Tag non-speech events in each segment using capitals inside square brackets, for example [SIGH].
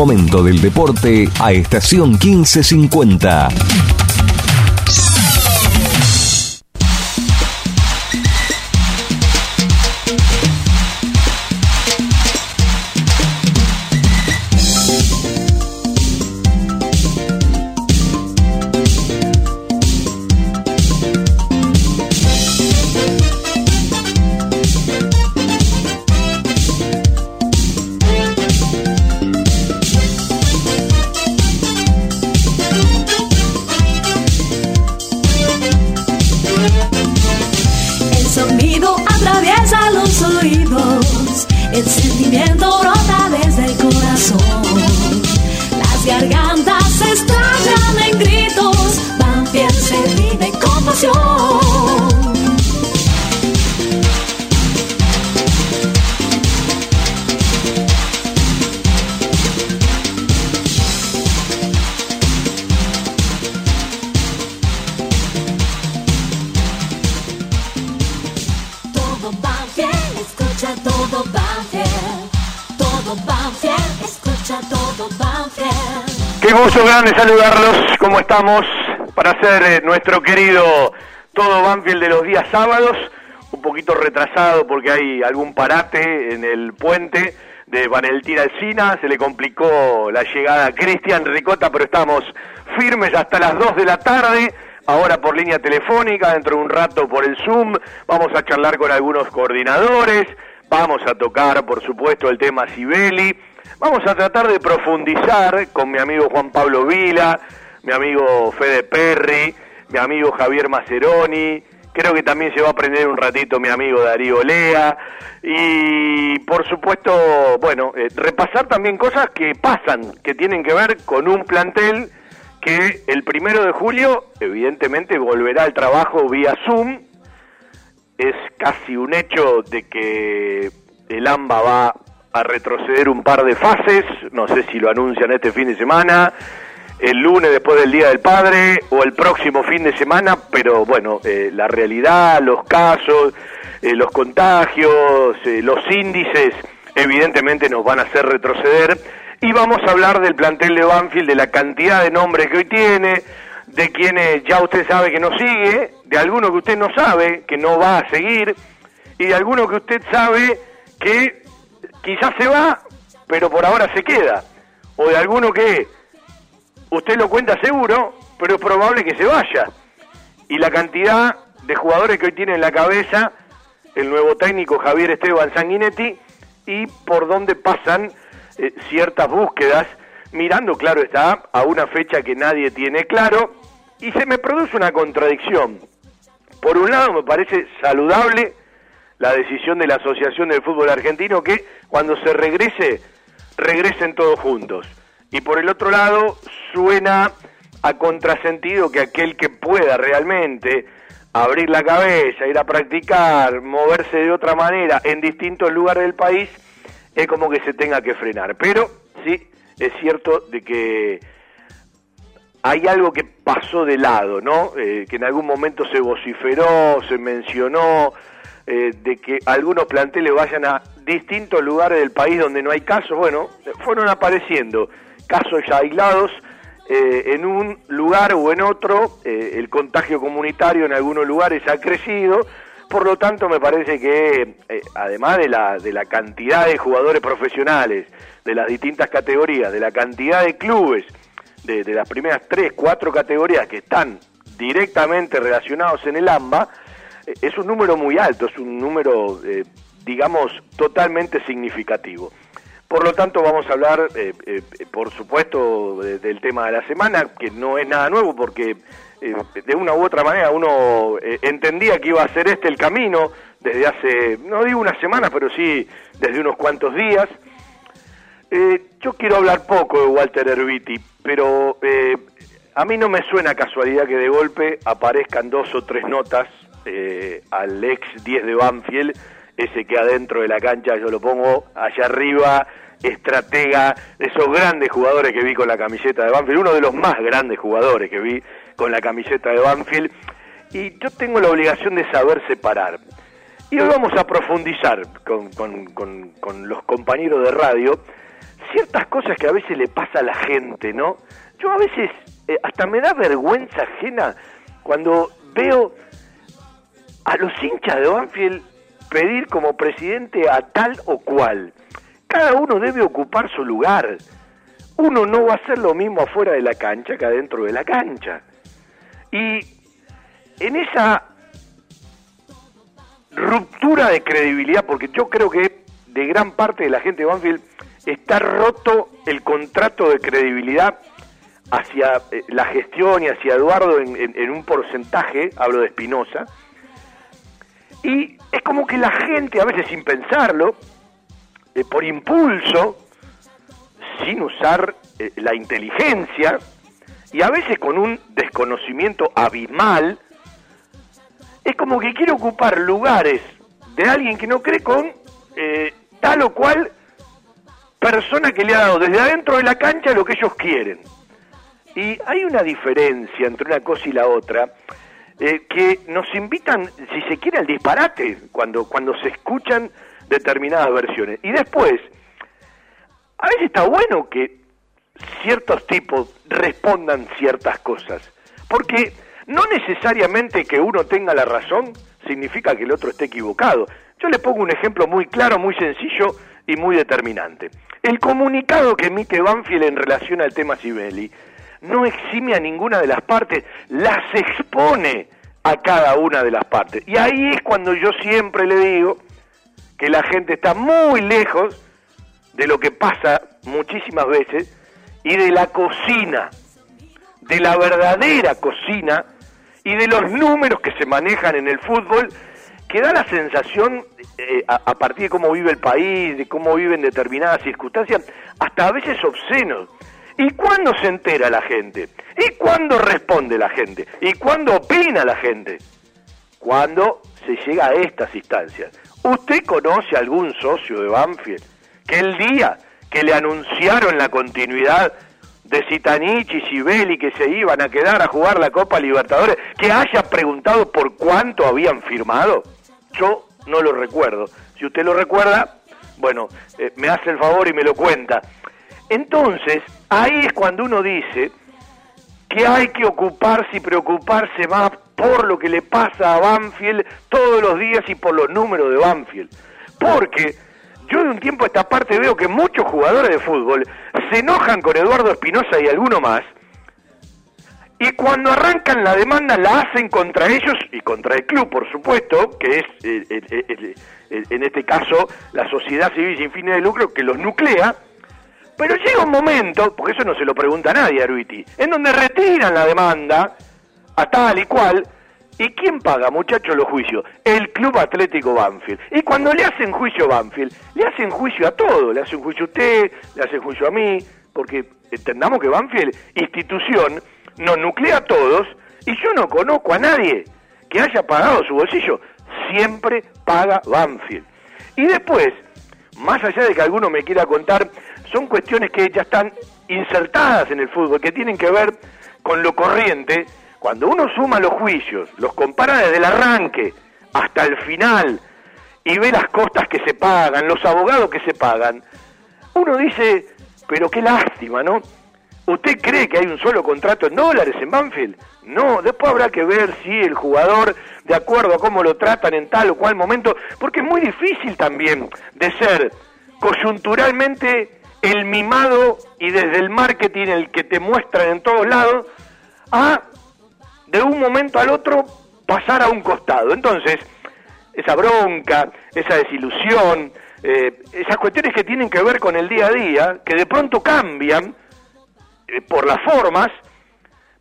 momento del deporte a estación 1550. Saludarlos. ¿Cómo estamos? Para hacer eh, nuestro querido Todo Banfield de los días sábados. Un poquito retrasado porque hay algún parate en el puente de Vaneltina Alcina. Se le complicó la llegada a Cristian Ricota, pero estamos firmes hasta las 2 de la tarde. Ahora por línea telefónica, dentro de un rato por el Zoom. Vamos a charlar con algunos coordinadores. Vamos a tocar, por supuesto, el tema Sibeli Vamos a tratar de profundizar con mi amigo Juan Pablo Vila, mi amigo Fede Perry, mi amigo Javier Maceroni, creo que también se va a aprender un ratito mi amigo Darío Lea y por supuesto, bueno, eh, repasar también cosas que pasan, que tienen que ver con un plantel que el primero de julio evidentemente volverá al trabajo vía Zoom. Es casi un hecho de que el AMBA va a retroceder un par de fases, no sé si lo anuncian este fin de semana, el lunes después del Día del Padre o el próximo fin de semana, pero bueno, eh, la realidad, los casos, eh, los contagios, eh, los índices, evidentemente nos van a hacer retroceder. Y vamos a hablar del plantel de Banfield, de la cantidad de nombres que hoy tiene, de quienes ya usted sabe que no sigue, de alguno que usted no sabe que no va a seguir, y de alguno que usted sabe que quizás se va, pero por ahora se queda. O de alguno que usted lo cuenta seguro, pero es probable que se vaya. Y la cantidad de jugadores que hoy tiene en la cabeza el nuevo técnico Javier Esteban Sanguinetti y por dónde pasan eh, ciertas búsquedas, mirando, claro está, a una fecha que nadie tiene claro, y se me produce una contradicción. Por un lado me parece saludable la decisión de la Asociación del Fútbol Argentino que cuando se regrese, regresen todos juntos. Y por el otro lado, suena a contrasentido que aquel que pueda realmente abrir la cabeza, ir a practicar, moverse de otra manera en distintos lugares del país, es como que se tenga que frenar. Pero sí, es cierto de que hay algo que pasó de lado, ¿no? Eh, que en algún momento se vociferó, se mencionó, eh, de que algunos planteles vayan a distintos lugares del país donde no hay casos, bueno, fueron apareciendo casos ya aislados eh, en un lugar o en otro, eh, el contagio comunitario en algunos lugares ha crecido, por lo tanto me parece que además de la, de la cantidad de jugadores profesionales, de las distintas categorías, de la cantidad de clubes, de, de las primeras tres, cuatro categorías que están directamente relacionados en el AMBA, es un número muy alto, es un número, eh, digamos, totalmente significativo. Por lo tanto, vamos a hablar, eh, eh, por supuesto, del tema de la semana, que no es nada nuevo, porque de una u otra manera uno entendía que iba a ser este el camino desde hace, no digo una semana, pero sí desde unos cuantos días. yo quiero hablar poco de Walter Erviti, pero a mí no me suena casualidad que de golpe aparezcan dos o tres notas eh, al ex 10 de Banfield, ese que adentro de la cancha yo lo pongo allá arriba, estratega, esos grandes jugadores que vi con la camiseta de Banfield, uno de los más grandes jugadores que vi con la camiseta de Banfield, y yo tengo la obligación de saber separar. Y hoy vamos a profundizar con, con los compañeros de radio ciertas cosas que a veces le pasa a la gente, ¿no? Yo a veces eh, hasta me da vergüenza ajena cuando veo a los hinchas de Banfield pedir como presidente a tal o cual. Cada uno debe ocupar su lugar. Uno no va a hacer lo mismo afuera de la cancha que adentro de la cancha. Y en esa ruptura de credibilidad, porque yo creo que de gran parte de la gente de Banfield está roto el contrato de credibilidad hacia eh, la gestión y hacia Eduardo en, un porcentaje, hablo de Espinosa, y es como que la gente, a veces sin pensarlo, eh, por impulso, sin usar eh, la inteligencia, y a veces con un desconocimiento abismal, es como que quiere ocupar lugares de alguien que no cree con tal o cual persona que le ha dado desde adentro de la cancha lo que ellos quieren. Y hay una diferencia entre una cosa y la otra eh, que nos invitan, si se quiere, al disparate cuando, cuando se escuchan determinadas versiones. Y después, a veces está bueno que ciertos tipos respondan ciertas cosas, porque no necesariamente que uno tenga la razón significa que el otro esté equivocado. Yo le pongo un ejemplo muy claro, muy sencillo y muy determinante. El comunicado que emite Banfield en relación al tema Sibeli no exime a ninguna de las partes, las expone a cada una de las partes. Y ahí es cuando yo siempre le digo que la gente está muy lejos de lo que pasa muchísimas veces y de la cocina, de la verdadera cocina y de los números que se manejan en el fútbol, que da la sensación, eh, a, a, partir de cómo vive el país, de cómo viven determinadas circunstancias, hasta a veces obscenos. ¿Y cuándo se entera la gente? ¿Y cuándo responde la gente? ¿Y cuándo opina la gente? Cuando se llega a estas instancias. ¿Usted conoce algún socio de Banfield que el día que le anunciaron la continuidad de Zitanich y Sibeli que se iban a quedar a jugar la Copa Libertadores, que haya preguntado por cuánto habían firmado? Yo no lo recuerdo. Si usted lo recuerda, bueno, eh, me hace el favor y me lo cuenta. Entonces, ahí es cuando uno dice que hay que ocuparse y preocuparse más por lo que le pasa a Banfield todos los días y por los números de Banfield. Porque yo de un tiempo a esta parte veo que muchos jugadores de fútbol se enojan con Eduardo Espinosa y alguno más, y cuando arrancan la demanda la hacen contra ellos y contra el club, por supuesto, que es eh, eh, eh, en este caso la sociedad civil sin fines de lucro que los nuclea, pero llega un momento, porque eso no se lo pregunta a nadie, Aruiti, en donde retiran la demanda a tal y cual, ¿y quién paga, muchachos, los juicios? El Club Atlético Banfield. Y cuando le hacen juicio a Banfield, le hacen juicio a todo, le hacen juicio a usted, le hacen juicio a mí, porque entendamos que Banfield, institución, nos nuclea a todos, y yo no conozco a nadie que haya pagado su bolsillo, siempre paga Banfield. Y después, más allá de que alguno me quiera contar son cuestiones que ya están insertadas en el fútbol, que tienen que ver con lo corriente. Cuando uno suma los juicios, los compara desde el arranque hasta el final y ve las costas que se pagan, los abogados que se pagan, uno dice, pero qué lástima, ¿no? ¿Usted cree que hay un solo contrato en dólares en Banfield? No, después habrá que ver si el jugador, de acuerdo a cómo lo tratan en tal o cual momento, porque es muy difícil también de ser coyunturalmente el mimado y desde el marketing el que te muestran en todos lados, a de un momento al otro pasar a un costado. Entonces, esa bronca, esa desilusión, eh, esas cuestiones que tienen que ver con el día a día, que de pronto cambian eh, por las formas,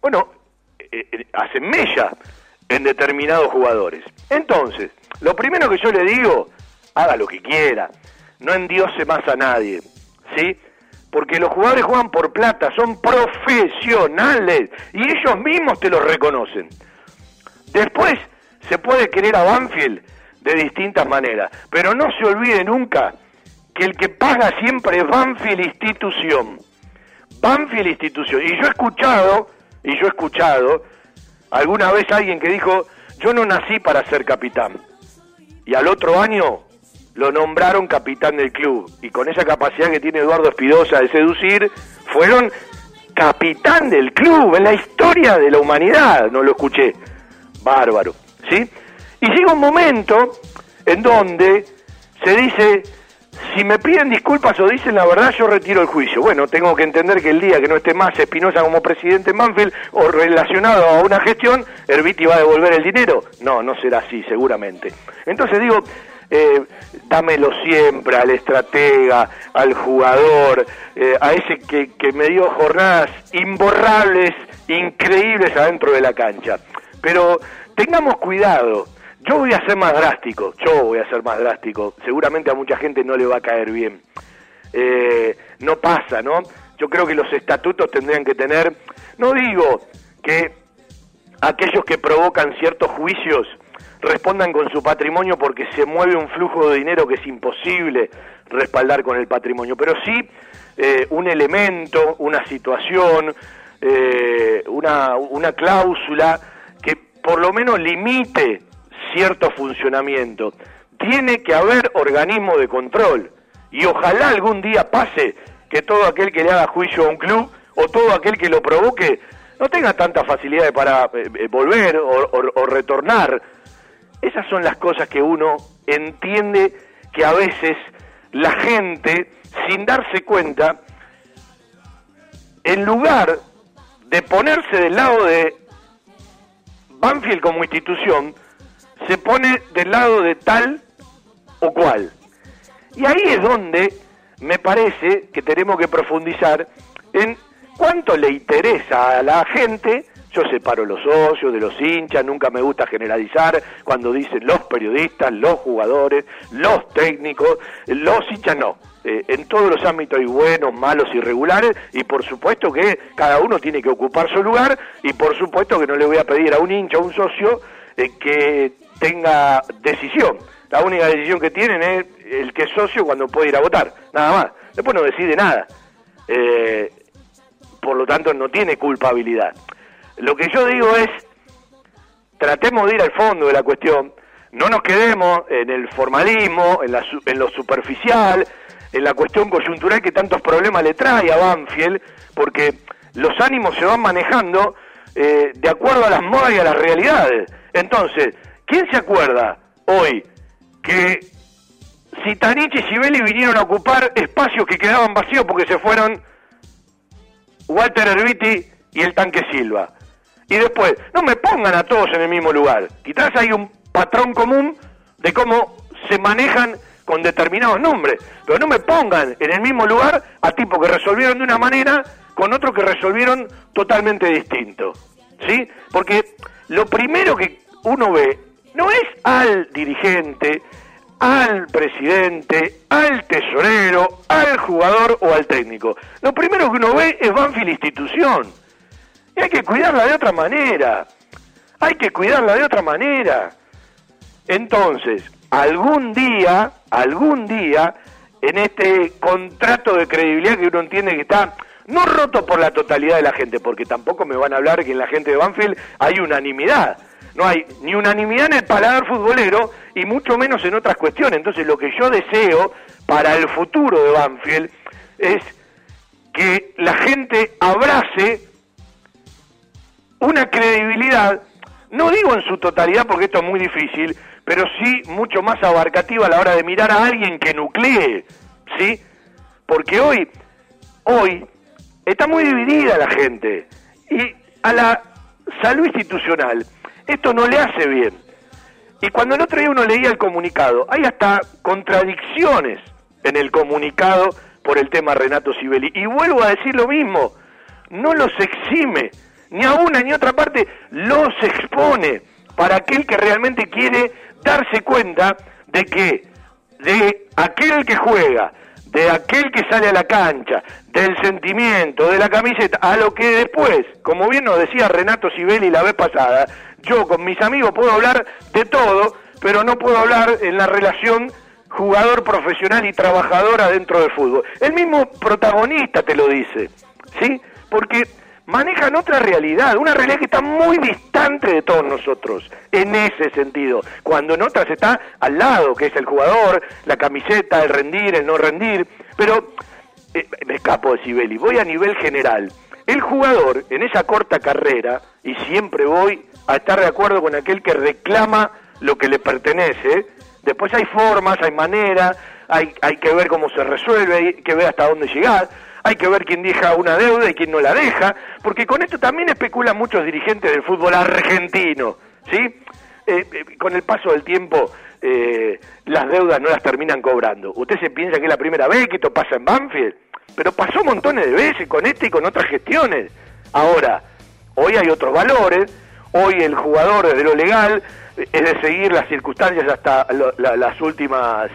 bueno, eh, hacen mella en determinados jugadores. Entonces, lo primero que yo le digo, haga lo que quiera, no endiose más a nadie. ¿Sí? Porque los jugadores juegan por plata, son profesionales y ellos mismos te lo reconocen. Después se puede querer a Banfield de distintas maneras, pero no se olvide nunca que el que paga siempre es Banfield institución. Banfield institución. Y yo he escuchado, y yo he escuchado alguna vez alguien que dijo, yo no nací para ser capitán. Y al otro año lo nombraron capitán del club. Y con esa capacidad que tiene Eduardo Espidosa de seducir, fueron capitán del club en la historia de la humanidad. No lo escuché. Bárbaro. ¿Sí? Y llega un momento en donde se dice, si me piden disculpas o dicen la verdad, yo retiro el juicio. Bueno, tengo que entender que el día que no esté más Espinosa como presidente en Manfield o relacionado a una gestión, Herbiti va a devolver el dinero. No, no será así, seguramente. Entonces digo, eh, dámelo siempre al estratega, al jugador, eh, a ese que, que me dio jornadas imborrables, increíbles adentro de la cancha. Pero tengamos cuidado yo voy a ser más drástico, yo voy a ser más drástico. Seguramente a mucha gente no le va a caer bien. Eh, no pasa, ¿no? Yo creo que los estatutos tendrían que tener, no digo que aquellos que provocan ciertos juicios respondan con su patrimonio porque se mueve un flujo de dinero que es imposible respaldar con el patrimonio, pero sí eh, un elemento, una situación, eh, una, una cláusula que por lo menos limite cierto funcionamiento. Tiene que haber organismo de control y ojalá algún día pase que todo aquel que le haga juicio a un club o todo aquel que lo provoque no tenga tanta facilidad para eh, volver o, retornar. Esas son las cosas que uno entiende que a veces la gente, sin darse cuenta, en lugar de ponerse del lado de Banfield como institución, se pone del lado de tal o cual. Y ahí es donde me parece que tenemos que profundizar en cuánto le interesa a la gente. Yo separo los socios de los hinchas, nunca me gusta generalizar cuando dicen los periodistas, los jugadores, los técnicos, los hinchas no. Eh, en todos los ámbitos hay buenos, malos, irregulares y por supuesto que cada uno tiene que ocupar su lugar y por supuesto que no le voy a pedir a un hincha, a un socio, eh, que tenga decisión. La única decisión que tienen es el que es socio cuando puede ir a votar, nada más. Después no decide nada. Eh, por lo tanto, no tiene culpabilidad. Lo que yo digo es, tratemos de ir al fondo de la cuestión, no nos quedemos en el formalismo, en, la, en lo superficial, en la cuestión coyuntural que tantos problemas le trae a Banfield, porque los ánimos se van manejando eh, de acuerdo a las modas y a las realidades. Entonces, ¿Quién se acuerda hoy que Citanich y Sibeli vinieron a ocupar espacios que quedaban vacíos porque se fueron Walter Herbiti y el tanque Silva? Y después, no me pongan a todos en el mismo lugar. Quizás hay un patrón común de cómo se manejan con determinados nombres, pero no me pongan en el mismo lugar a tipos que resolvieron de una manera con otros que resolvieron totalmente distinto. ¿Sí? Porque lo primero que uno ve no es al dirigente, al presidente, al tesorero, al jugador o al técnico. Lo primero que uno ve es Banfield institución. Hay que cuidarla de otra manera. Hay que cuidarla de otra manera. Entonces, algún día, algún día, en este contrato de credibilidad que uno entiende que está no roto por la totalidad de la gente, porque tampoco me van a hablar que en la gente de Banfield hay unanimidad no hay ni unanimidad en el paladar futbolero y mucho menos en otras cuestiones. Entonces lo que yo deseo para el futuro de Banfield es que la gente abrace una credibilidad, no digo en su totalidad porque esto es muy difícil, pero sí mucho más abarcativa a la hora de mirar a alguien que nuclee, ¿sí? Porque hoy, hoy, está muy dividida la gente y a la salud institucional esto no le hace bien. Y cuando el otro día uno leía el comunicado, hay hasta contradicciones en el comunicado por el tema Renato Sibeli. Y vuelvo a decir lo mismo, no los exime, ni a una ni a otra parte, los expone para aquel que realmente quiere darse cuenta de que de aquel que juega, de aquel que sale a la cancha, del sentimiento, de la camiseta, a lo que después, como bien nos decía Renato Sibeli la vez pasada, yo con mis amigos puedo hablar de todo, pero no puedo hablar en la relación jugador profesional y trabajadora dentro del fútbol. El mismo protagonista te lo dice, ¿sí? Porque manejan otra realidad, una realidad que está muy distante de todos nosotros, en ese sentido, cuando en otras está al lado, que es el jugador, la camiseta, el rendir, el no rendir, pero eh, me escapo de Sibeli, voy a nivel general. El jugador, en esa corta carrera, y siempre voy a estar de acuerdo con aquel que reclama lo que le pertenece, después hay formas, hay maneras, hay, hay que ver cómo se resuelve, hay que ver hasta dónde llegar, hay que ver quién deja una deuda y quién no la deja, porque con esto también especulan muchos dirigentes del fútbol argentino, ¿sí? Eh, eh, con el paso del tiempo eh, las deudas no las terminan cobrando. Usted se piensa que es la primera vez que esto pasa en Banfield, pero pasó montones de veces con este y con otras gestiones. Ahora, hoy hay otros valores, hoy el jugador desde lo legal es de seguir las circunstancias hasta las últimas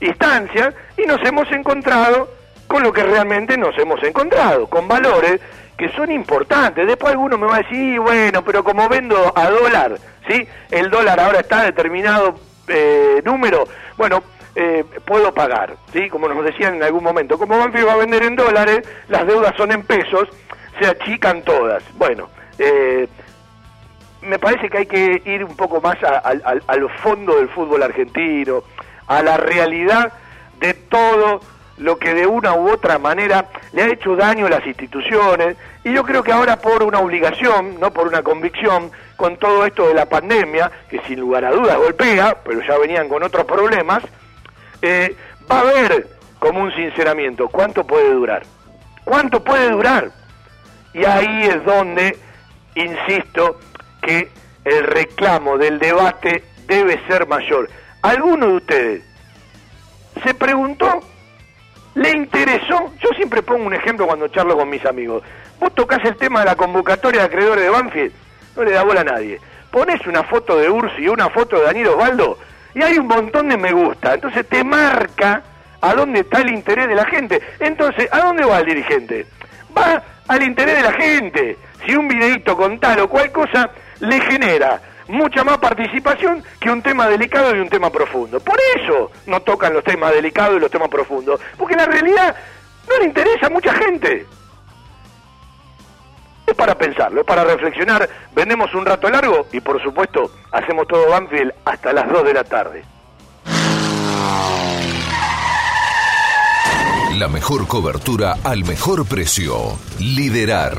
instancias y nos hemos encontrado con lo que realmente nos hemos encontrado, con valores que son importantes. Después alguno me va a decir, bueno, pero como vendo a dólar, ¿sí? El dólar ahora está determinado eh, número, bueno, eh, puedo pagar, ¿sí? Como nos decían en algún momento. Como Banfield va a vender en dólares, las deudas son en pesos, se achican todas. Bueno, eh, me parece que hay que ir un poco más a, los fondos del fútbol argentino, a la realidad de todo lo que de una u otra manera le ha hecho daño a las instituciones y yo creo que ahora por una obligación, no por una convicción, con todo esto de la pandemia, que sin lugar a dudas golpea, pero ya venían con otros problemas, eh, va a haber como un sinceramiento, ¿cuánto puede durar? ¿Cuánto puede durar? Y ahí es donde, insisto, que el reclamo del debate debe ser mayor. ¿Alguno de ustedes se preguntó ¿Le interesó? Yo siempre pongo un ejemplo cuando charlo con mis amigos. Vos tocas el tema de la convocatoria de acreedores de Banfield, no le da bola a nadie. Pones una foto de Ursi y una foto de Daniel Osvaldo y hay un montón de me gusta. Entonces te marca a dónde está el interés de la gente. Entonces, ¿a dónde va el dirigente? Va al interés de la gente. Si un videito con tal o cual cosa le genera mucha más participación que un tema delicado y un tema profundo. Por eso no tocan los temas delicados y los temas profundos, porque la realidad no le interesa a mucha gente. Es para pensarlo, es para reflexionar. Vendemos un rato largo y por supuesto hacemos todo Banfield hasta las 2 de la tarde. La mejor cobertura al mejor precio. Liderar.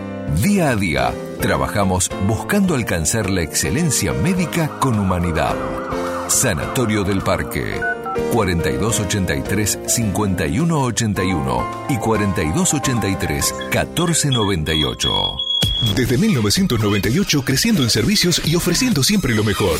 Día a día Trabajamos buscando alcanzar la excelencia médica con humanidad. Sanatorio del Parque. 4283-5181 y 4283-1498. Desde 1998 creciendo en servicios y ofreciendo siempre lo mejor.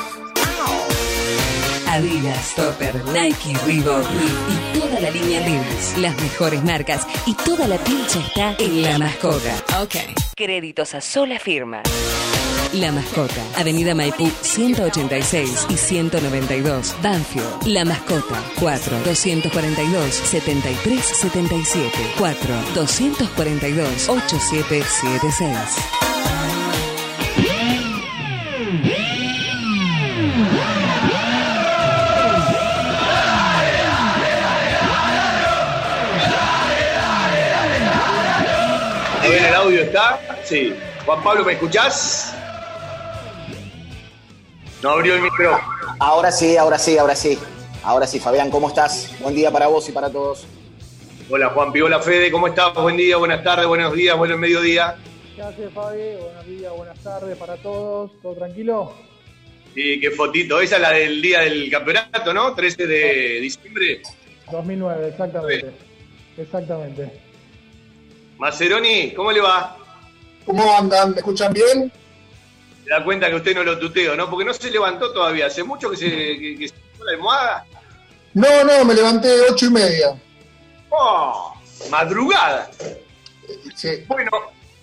Adidas, Topper, Nike, Reebok, y toda la línea Levi's. Las mejores marcas y toda la pincha está en La Mascota. Ok. Créditos a sola firma. La Mascota, Avenida Maipú 186 y 192, Banfield. La Mascota, 4 242 7377 4 242 8776. El audio está. Sí. Juan Pablo, ¿me escuchás? No abrió el micrófono. Ahora sí, ahora sí, ahora sí. Ahora sí, Fabián, ¿cómo estás? Buen día para vos y para todos. Hola Juan Hola Fede, ¿cómo estás? Buen día, buenas tardes, buenos días, buen mediodía. ¿Qué hace Fabi? Buenos días, buenas tardes para todos. ¿Todo tranquilo? Sí, qué fotito. Esa es la del día del campeonato, ¿no? 13 de diciembre. 2009, exactamente. Exactamente. Maceroni, ¿cómo le va? ¿Cómo andan? ¿Me escuchan bien? Se da cuenta que usted no lo tuteo, ¿no? Porque no se levantó todavía. ¿Hace mucho que se, que, que se la almohada? No, no, me levanté ocho y media. ¡Oh! Madrugada. Sí. Bueno,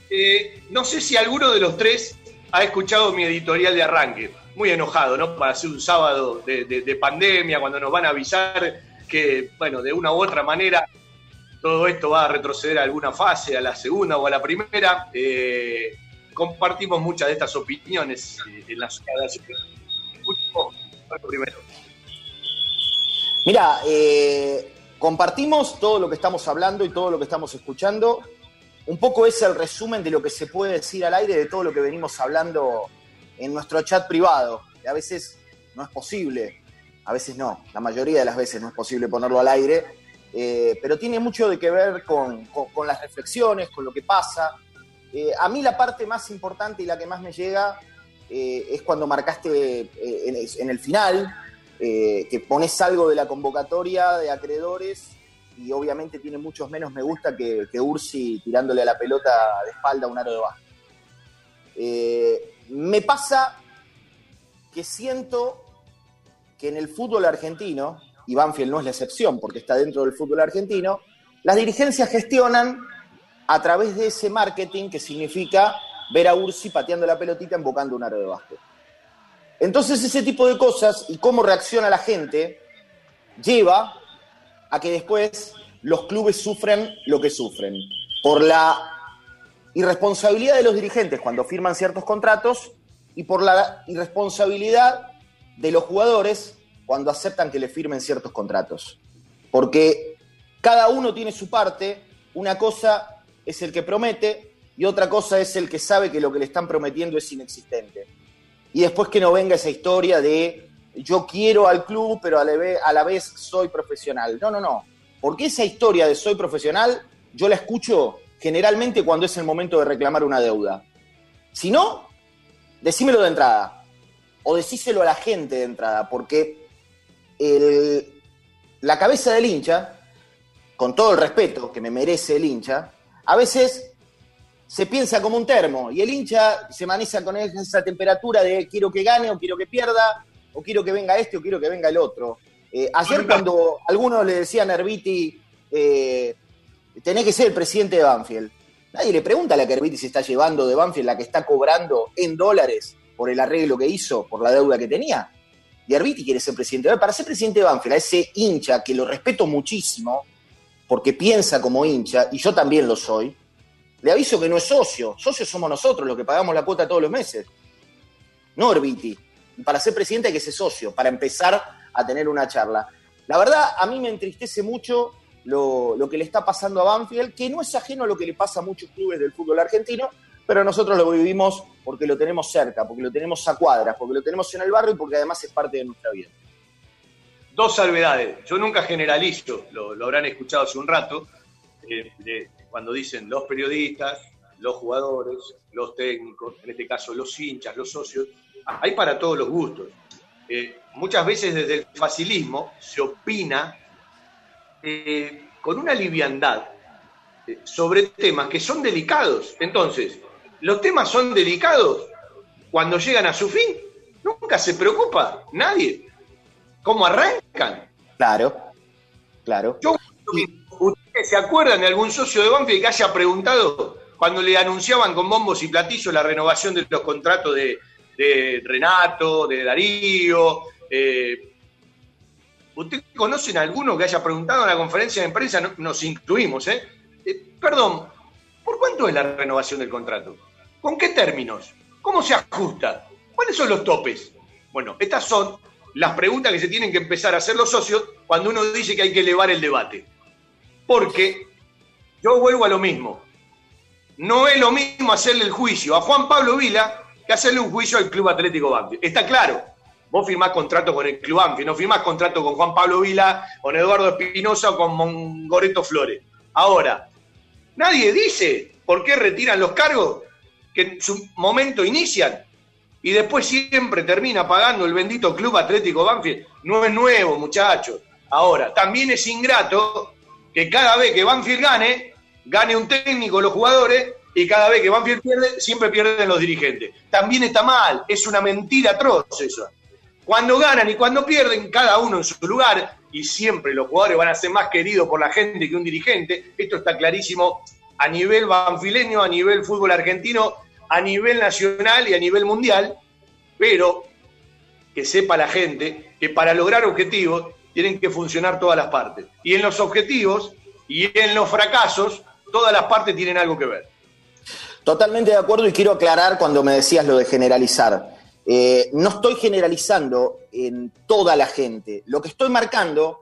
eh, no sé si alguno de los tres ha escuchado mi editorial de arranque. Muy enojado, ¿no? Para hacer un sábado de, de- de pandemia, cuando nos van a avisar que, bueno, de una u otra manera todo esto va a retroceder a alguna fase, a la segunda o a la primera. Eh, compartimos muchas de estas opiniones eh, en la algo primero. Mira, eh, compartimos todo lo que estamos hablando y todo lo que estamos escuchando. Un poco es el resumen de lo que se puede decir al aire de todo lo que venimos hablando en nuestro chat privado. A veces no es posible, a veces no, la mayoría de las veces no es posible ponerlo al aire, eh, pero tiene mucho de que ver con, las reflexiones, con lo que pasa. Eh, a mí la parte más importante y la que más me llega eh, es cuando marcaste en, el final, que pones algo de la convocatoria de acreedores y obviamente tiene muchos menos me gusta que, que Ursi tirándole a la pelota de espalda un aro de básquet. Me pasa que siento que en el fútbol argentino, y Banfield no es la excepción porque está dentro del fútbol argentino, las dirigencias gestionan a través de ese marketing que significa ver a Ursi pateando la pelotita embocando un aro de básquet. Entonces ese tipo de cosas y cómo reacciona la gente lleva a que después los clubes sufren lo que sufren. Por la irresponsabilidad de los dirigentes cuando firman ciertos contratos y por la irresponsabilidad de los jugadores cuando aceptan que le firmen ciertos contratos. Porque cada uno tiene su parte, una cosa es el que promete y otra cosa es el que sabe que lo que le están prometiendo es inexistente. Y después que no venga esa historia de yo quiero al club, pero a la vez, soy profesional. No, no, no. Porque esa historia de soy profesional, yo la escucho generalmente cuando es el momento de reclamar una deuda. Si no, decímelo de entrada. O decíselo a la gente de entrada, porque el- la cabeza del hincha, con todo el respeto que me merece el hincha, a veces se piensa como un termo y el hincha se maneja con esa temperatura de quiero que gane o quiero que pierda o quiero que venga este o quiero que venga el otro. Eh, ayer cuando algunos le decían a Herbiti, eh, tenés que ser el presidente de Banfield, nadie le pregunta a la que Herbiti se está llevando de Banfield, la que está cobrando en dólares por el arreglo que hizo, por la deuda que tenía. Y Herbiti quiere ser presidente. Para ser presidente de Banfield, a ese hincha que lo respeto muchísimo, porque piensa como hincha, y yo también lo soy, le aviso que no es socio. Socios somos nosotros los que pagamos la cuota todos los meses. No Herbiti. Y para ser presidente hay que ser socio, para empezar a tener una charla. La verdad, a mí me entristece mucho lo, lo que le está pasando a Banfield, que no es ajeno a lo que le pasa a muchos clubes del fútbol argentino, pero nosotros lo vivimos porque lo tenemos cerca, porque lo tenemos a cuadras, porque lo tenemos en el barrio y porque además es parte de nuestra vida. dos salvedades. Yo nunca generalizo, lo, habrán escuchado hace un rato, eh, cuando dicen los periodistas, los jugadores, los técnicos, en este caso los hinchas, los socios, hay para todos los gustos. Eh, muchas veces desde el facilismo se opina eh, con una liviandad sobre temas que son delicados. Entonces, los temas son delicados cuando llegan a su fin. Nunca se preocupa nadie. ¿Cómo arrancan? Claro, claro. ¿Ustedes se acuerdan de algún socio de Banfield que haya preguntado cuando le anunciaban con bombos y platillos la renovación de los contratos de, Renato, de Darío? Eh, ¿Ustedes conocen a alguno que haya preguntado en la conferencia de prensa? nos incluimos, ¿eh? ¿eh? Perdón, ¿por cuánto es la renovación del contrato? ¿Con qué términos? ¿Cómo se ajusta? ¿Cuáles son los topes? Bueno, estas son las preguntas que se tienen que empezar a hacer los socios cuando uno dice que hay que elevar el debate. Porque yo vuelvo a lo mismo. No es lo mismo hacerle el juicio a Juan Pablo Vila que hacerle un juicio al Club Atlético Banfield. Está claro. Vos firmás contrato con el Club Banfield, no firmás contrato con Juan Pablo Vila, con Eduardo Espinosa o con Mongoreto Flores. Ahora, nadie dice por qué retiran los cargos que en su momento inician y después siempre termina pagando el bendito Club Atlético Banfield. No es nuevo, muchachos. Ahora, también es ingrato que cada vez que Banfield gane, gane un técnico los jugadores y cada vez que Banfield pierde, siempre pierden los dirigentes. También está mal, es una mentira atroz eso. Cuando ganan y cuando pierden, cada uno en su lugar, y siempre los jugadores van a ser más queridos por la gente que un dirigente, esto está clarísimo a nivel banfileño, a nivel fútbol argentino, a nivel nacional y a nivel mundial, pero que sepa la gente que para lograr objetivos tienen que funcionar todas las partes. Y en los objetivos y en los fracasos, todas las partes tienen algo que ver. Totalmente de acuerdo y quiero aclarar cuando me decías lo de generalizar. Eh, no estoy generalizando en toda la gente. Lo que estoy marcando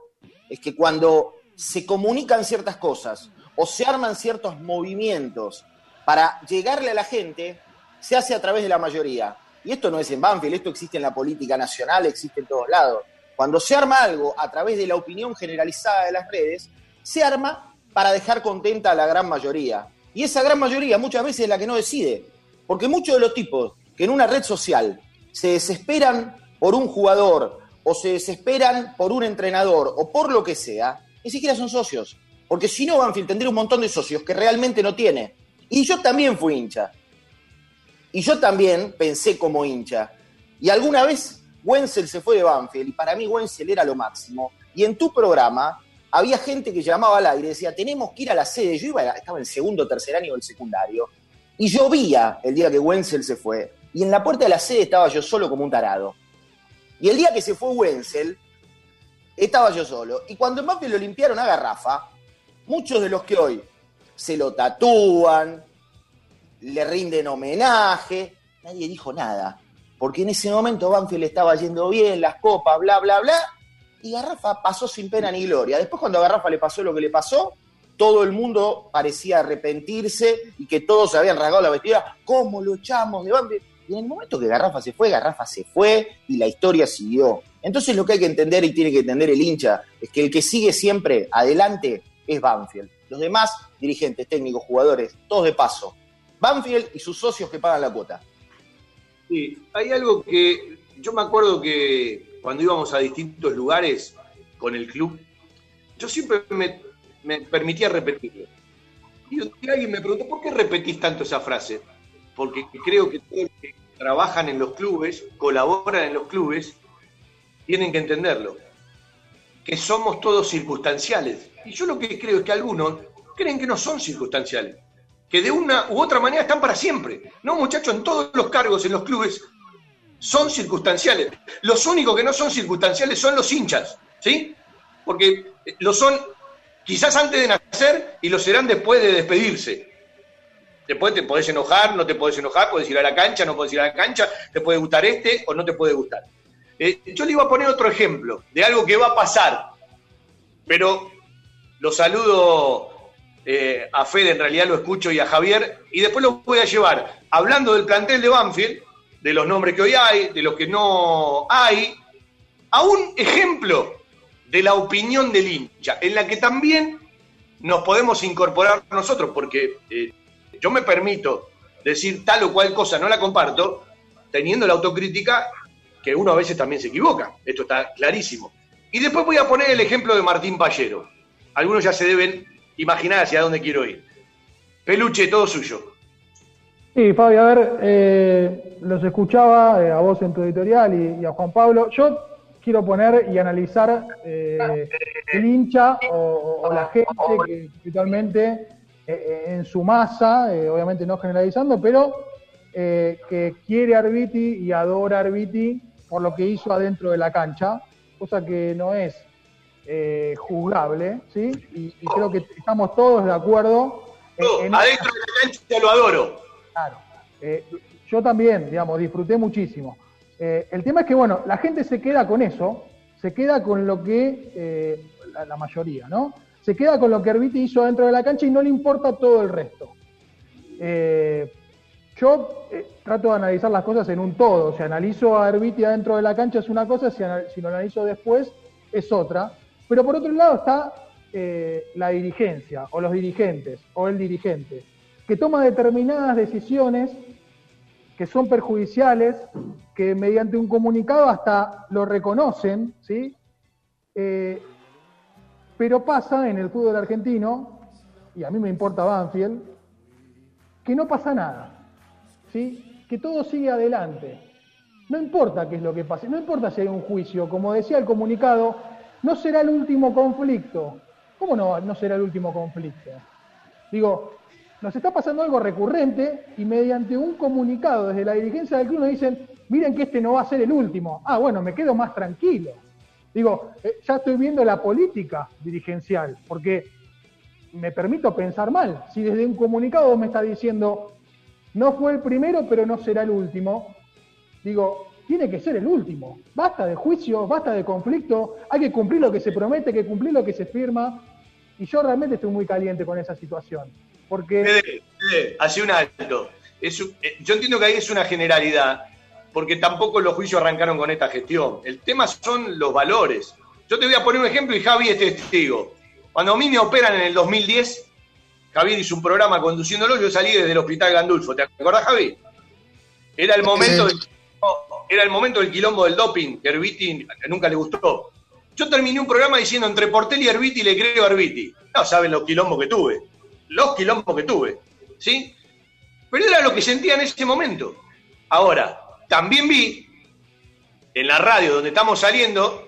es que cuando se comunican ciertas cosas o se arman ciertos movimientos para llegarle a la gente se hace a través de la mayoría. Y esto no es en Banfield, esto existe en la política nacional, existe en todos lados. Cuando se arma algo a través de la opinión generalizada de las redes, se arma para dejar contenta a la gran mayoría. Y esa gran mayoría muchas veces es la que no decide. Porque muchos de los tipos que en una red social se desesperan por un jugador o se desesperan por un entrenador o por lo que sea, ni siquiera son socios. Porque si no, Banfield tendría un montón de socios que realmente no tiene. Y yo también fui hincha. Y yo también pensé como hincha. Y alguna vez Wenzel se fue de Banfield y para mí Wenzel era lo máximo. Y en tu programa había gente que llamaba al aire y decía, tenemos que ir a la sede. Yo iba, estaba en segundo tercer año del secundario. Y llovía el día que Wenzel se fue. Y en la puerta de la sede estaba yo solo como un tarado. Y el día que se fue Wenzel, estaba yo solo. Y cuando en Banfield lo limpiaron a Garrafa, muchos de los que hoy se lo tatúan, le rinden homenaje, nadie dijo nada, porque en ese momento Banfield estaba yendo bien, las copas, bla, bla, bla, y Garrafa pasó sin pena ni gloria. Después cuando a Garrafa le pasó lo que le pasó, todo el mundo parecía arrepentirse y que todos se habían rasgado la vestida, ¿cómo lo echamos de Banfield? Y en el momento que Garrafa se fue, Garrafa se fue y la historia siguió. Entonces lo que hay que entender y tiene que entender el hincha es que el que sigue siempre adelante es Banfield. Los demás, dirigentes, técnicos, jugadores, todos de paso. Banfield y sus socios que pagan la cuota. Sí, hay algo que yo me acuerdo que cuando íbamos a distintos lugares con el club, yo siempre me, permitía repetirlo. Y alguien me preguntó, ¿por qué repetís tanto esa frase? Porque creo que todos los que trabajan en los clubes, colaboran en los clubes, tienen que entenderlo. Que somos todos circunstanciales. Y yo lo que creo es que algunos creen que no son circunstanciales, que de una u otra manera están para siempre. No, muchachos, en todos los cargos en los clubes son circunstanciales. Los únicos que no son circunstanciales son los hinchas, ¿sí? Porque lo son quizás antes de nacer y lo serán después de despedirse. Después te podés enojar, no te podés enojar, puedes ir a la cancha, no puedes ir a la cancha, te puede gustar este o no te puede gustar. Eh, yo le iba a poner otro ejemplo de algo que va a pasar, pero lo saludo eh, a Fede, en realidad lo escucho, y a Javier, y después lo voy a llevar, hablando del plantel de Banfield, de los nombres que hoy hay, de los que no hay, a un ejemplo de la opinión del hincha, en la que también nos podemos incorporar nosotros, porque eh, yo me permito decir tal o cual cosa, no la comparto, teniendo la autocrítica que uno a veces también se equivoca, esto está clarísimo. Y después voy a poner el ejemplo de Martín Pallero. Algunos ya se deben imaginar hacia dónde quiero ir. Peluche, todo suyo. Sí, Fabio, a ver, eh, los escuchaba eh, a vos en tu editorial y, a Juan Pablo. Yo quiero poner y analizar eh, el hincha o, la gente que habitualmente en su masa, obviamente no generalizando, pero que quiere a Arbiti y adora a Arbiti por lo que hizo adentro de la cancha, cosa que no es juzgable, ¿sí? Y, creo que estamos todos de acuerdo. adentro de la cancha lo adoro. Claro. Eh, yo también, digamos, disfruté muchísimo. Eh, el tema es que, bueno, la gente se queda con eso, se queda con lo que, eh, la, mayoría, ¿no? Se queda con lo que Herbiti hizo dentro de la cancha y no le importa todo el resto. yo trato de analizar las cosas en un todo. Si analizo a Herbiti adentro de la cancha es una cosa, si, si lo analizo después es otra. Pero por otro lado está la dirigencia, o los dirigentes, o el dirigente que toma determinadas decisiones que son perjudiciales, que mediante un comunicado hasta lo reconocen, ¿sí? Eh, pero pasa en el fútbol argentino, y a mí me importa Banfield, que no pasa nada, ¿sí? que todo sigue adelante. No importa qué es lo que pase, no importa si hay un juicio, como decía el comunicado, no será el último conflicto. ¿Cómo no, no será el último conflicto? Digo, nos está pasando algo recurrente y mediante un comunicado desde la dirigencia del club nos dicen, miren que este no va a ser el último. Ah, bueno, me quedo más tranquilo. Digo, eh, ya estoy viendo la política dirigencial, porque me permito pensar mal. Si desde un comunicado me está diciendo, no fue el primero, pero no será el último, digo, tiene que ser el último. Basta de juicio, basta de conflicto, hay que cumplir lo que se promete, hay que cumplir lo que se firma. Y yo realmente estoy muy caliente con esa situación. Porque... hace un alto. Eh, yo entiendo que ahí es una generalidad, porque tampoco los juicios arrancaron con esta gestión. El tema son los valores. Yo te voy a poner un ejemplo y Javi es testigo. Cuando a mí me operan en el 2010, Javier hizo un programa conduciéndolo, yo salí desde el hospital Gandulfo. ¿Te acordás, Javi? Era el momento, del, era el momento del quilombo del doping, que Herbiti nunca le gustó. Yo terminé un programa diciendo entre Portel y Herbiti le creo a Herbiti. No saben los quilombos que tuve los quilombos que tuve, ¿sí? Pero era lo que sentía en ese momento. Ahora, también vi en la radio donde estamos saliendo,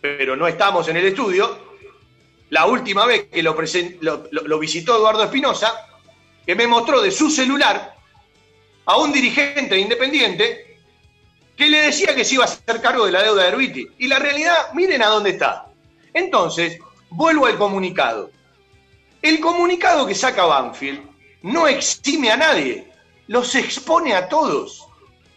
pero no estamos en el estudio, la última vez que lo, lo, visitó Eduardo Espinosa, que me mostró de su celular a un dirigente independiente que le decía que se iba a hacer cargo de la deuda de Herbiti. Y la realidad, miren a dónde está. Entonces, vuelvo al comunicado. El comunicado que saca Banfield no exime a nadie, los expone a todos.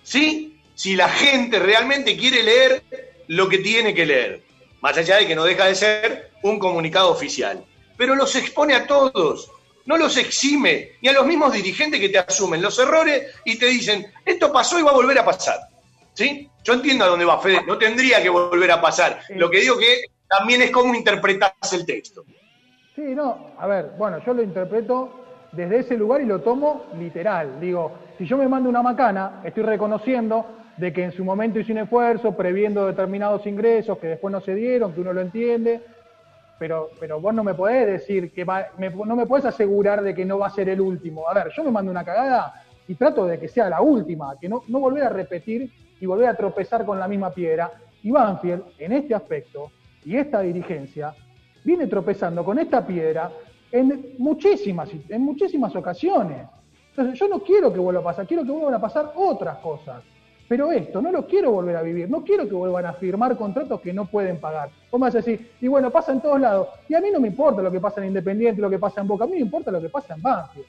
¿Sí? Si la gente realmente quiere leer lo que tiene que leer, más allá de que no deja de ser un comunicado oficial. Pero los expone a todos, no los exime, ni a los mismos dirigentes que te asumen los errores y te dicen, esto pasó y va a volver a pasar. ¿Sí? Yo entiendo a dónde va Fede, no tendría que volver a pasar. Lo que digo que también es cómo interpretas el texto. Sí, no, a ver, bueno, yo lo interpreto desde ese lugar y lo tomo literal. Digo, si yo me mando una macana, estoy reconociendo de que en su momento hice un esfuerzo previendo determinados ingresos que después no se dieron, que uno lo entiende, pero, pero vos no me podés decir que va, no me podés asegurar de que no va a ser el último. A ver, yo me mando una cagada y trato de que sea la última, que no, no volver a repetir y volver a tropezar con la misma piedra. Y Banfield, en este aspecto, y esta dirigencia, viene tropezando con esta piedra en muchísimas, en muchísimas ocasiones. Entonces yo no quiero que vuelva a pasar, quiero que vuelvan a pasar otras cosas. Pero esto no lo quiero volver a vivir, no quiero que vuelvan a firmar contratos que no pueden pagar. Vos me vas a decir, y bueno, pasa en todos lados. Y a mí no me importa lo que pasa en Independiente, lo que pasa en Boca, a mí me importa lo que pasa en Banfield.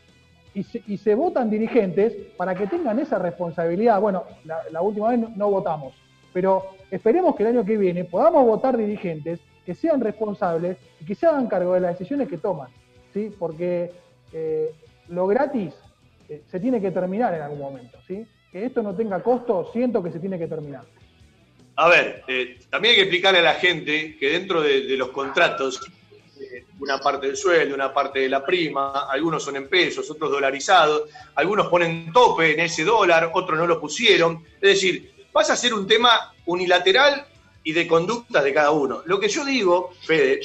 Y se, y se votan dirigentes para que tengan esa responsabilidad. Bueno, la, última vez no votamos, pero esperemos que el año que viene podamos votar dirigentes que sean responsables y que se hagan cargo de las decisiones que toman, ¿sí? Porque eh, lo gratis eh, se tiene que terminar en algún momento, ¿sí? Que esto no tenga costo, siento que se tiene que terminar. A ver, eh, también hay que explicarle a la gente que dentro de, los contratos, una parte del sueldo, una parte de la prima, algunos son en pesos, otros dolarizados, algunos ponen tope en ese dólar, otros no lo pusieron. Es decir, pasa a ser un tema unilateral y de conducta de cada uno. Lo que yo digo, Fede,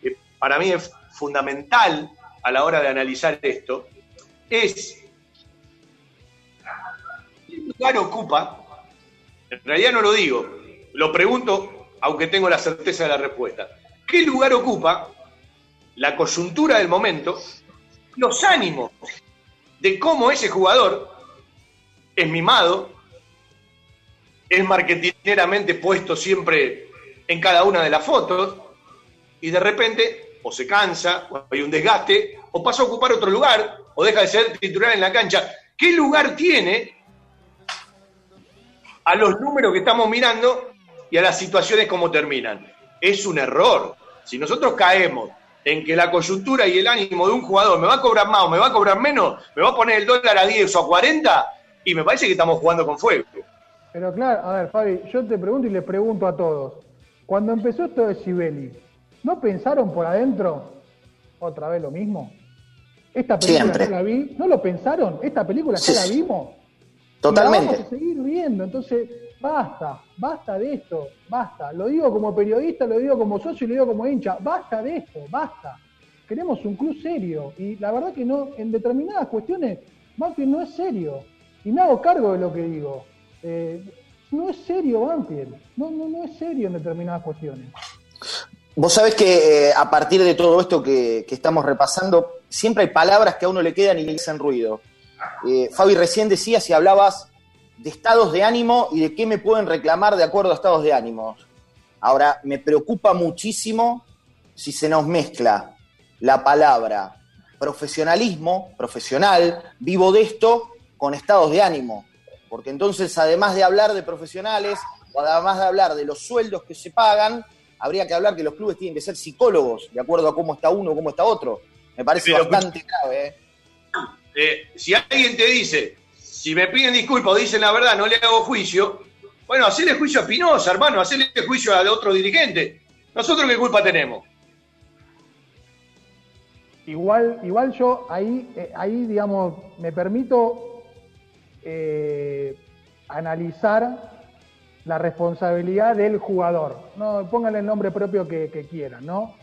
que para mí es fundamental a la hora de analizar esto, es qué lugar ocupa, en realidad no lo digo, lo pregunto aunque tengo la certeza de la respuesta, ¿qué lugar ocupa la coyuntura del momento, los ánimos de cómo ese jugador es mimado, es marketineramente puesto siempre en cada una de las fotos y de repente o se cansa, o hay un desgaste, o pasa a ocupar otro lugar, o deja de ser titular en la cancha. ¿Qué lugar tiene a los números que estamos mirando y a las situaciones como terminan? Es un error. Si nosotros caemos en que la coyuntura y el ánimo de un jugador me va a cobrar más o me va a cobrar menos, me va a poner el dólar a 10 o a 40, y me parece que estamos jugando con fuego. Pero claro, a ver, Fabi, yo te pregunto y les pregunto a todos. Cuando empezó esto de Sibeli, ¿no pensaron por adentro otra vez lo mismo? ¿Esta película Siempre. ya la vi? ¿No lo pensaron? ¿Esta película Sí, ya la vimos? Totalmente. Y la vamos a seguir viendo, entonces basta, basta de esto, basta. Lo digo como periodista, lo digo como socio y lo digo como hincha, basta de esto, basta. Queremos un club serio y la verdad que no, en determinadas cuestiones, Banfield no es serio. Y me hago cargo de lo que digo. Eh, no es serio Banfield, no, no, no es serio en determinadas cuestiones. Vos sabés que eh, a partir de todo esto que, estamos repasando, siempre hay palabras que a uno le quedan y le dicen ruido. Eh, Fabi recién decía si hablabas de estados de ánimo y de qué me pueden reclamar de acuerdo a estados de ánimo. Ahora, me preocupa muchísimo si se nos mezcla la palabra profesionalismo, profesional, vivo de esto, con estados de ánimo. Porque entonces, además de hablar de profesionales, o además de hablar de los sueldos que se pagan, habría que hablar que los clubes tienen que ser psicólogos, de acuerdo a cómo está uno o cómo está otro. Me parece Pero- bastante grave. ¿eh? Eh, si alguien te dice, si me piden disculpas o dicen la verdad, no le hago juicio, bueno, hacerle juicio a Espinosa, hermano, hacerle juicio a otro dirigente. ¿Nosotros qué culpa tenemos? Igual, igual yo ahí, eh, ahí digamos, me permito eh, analizar la responsabilidad del jugador. No, pónganle el nombre propio que, que quieran, ¿no?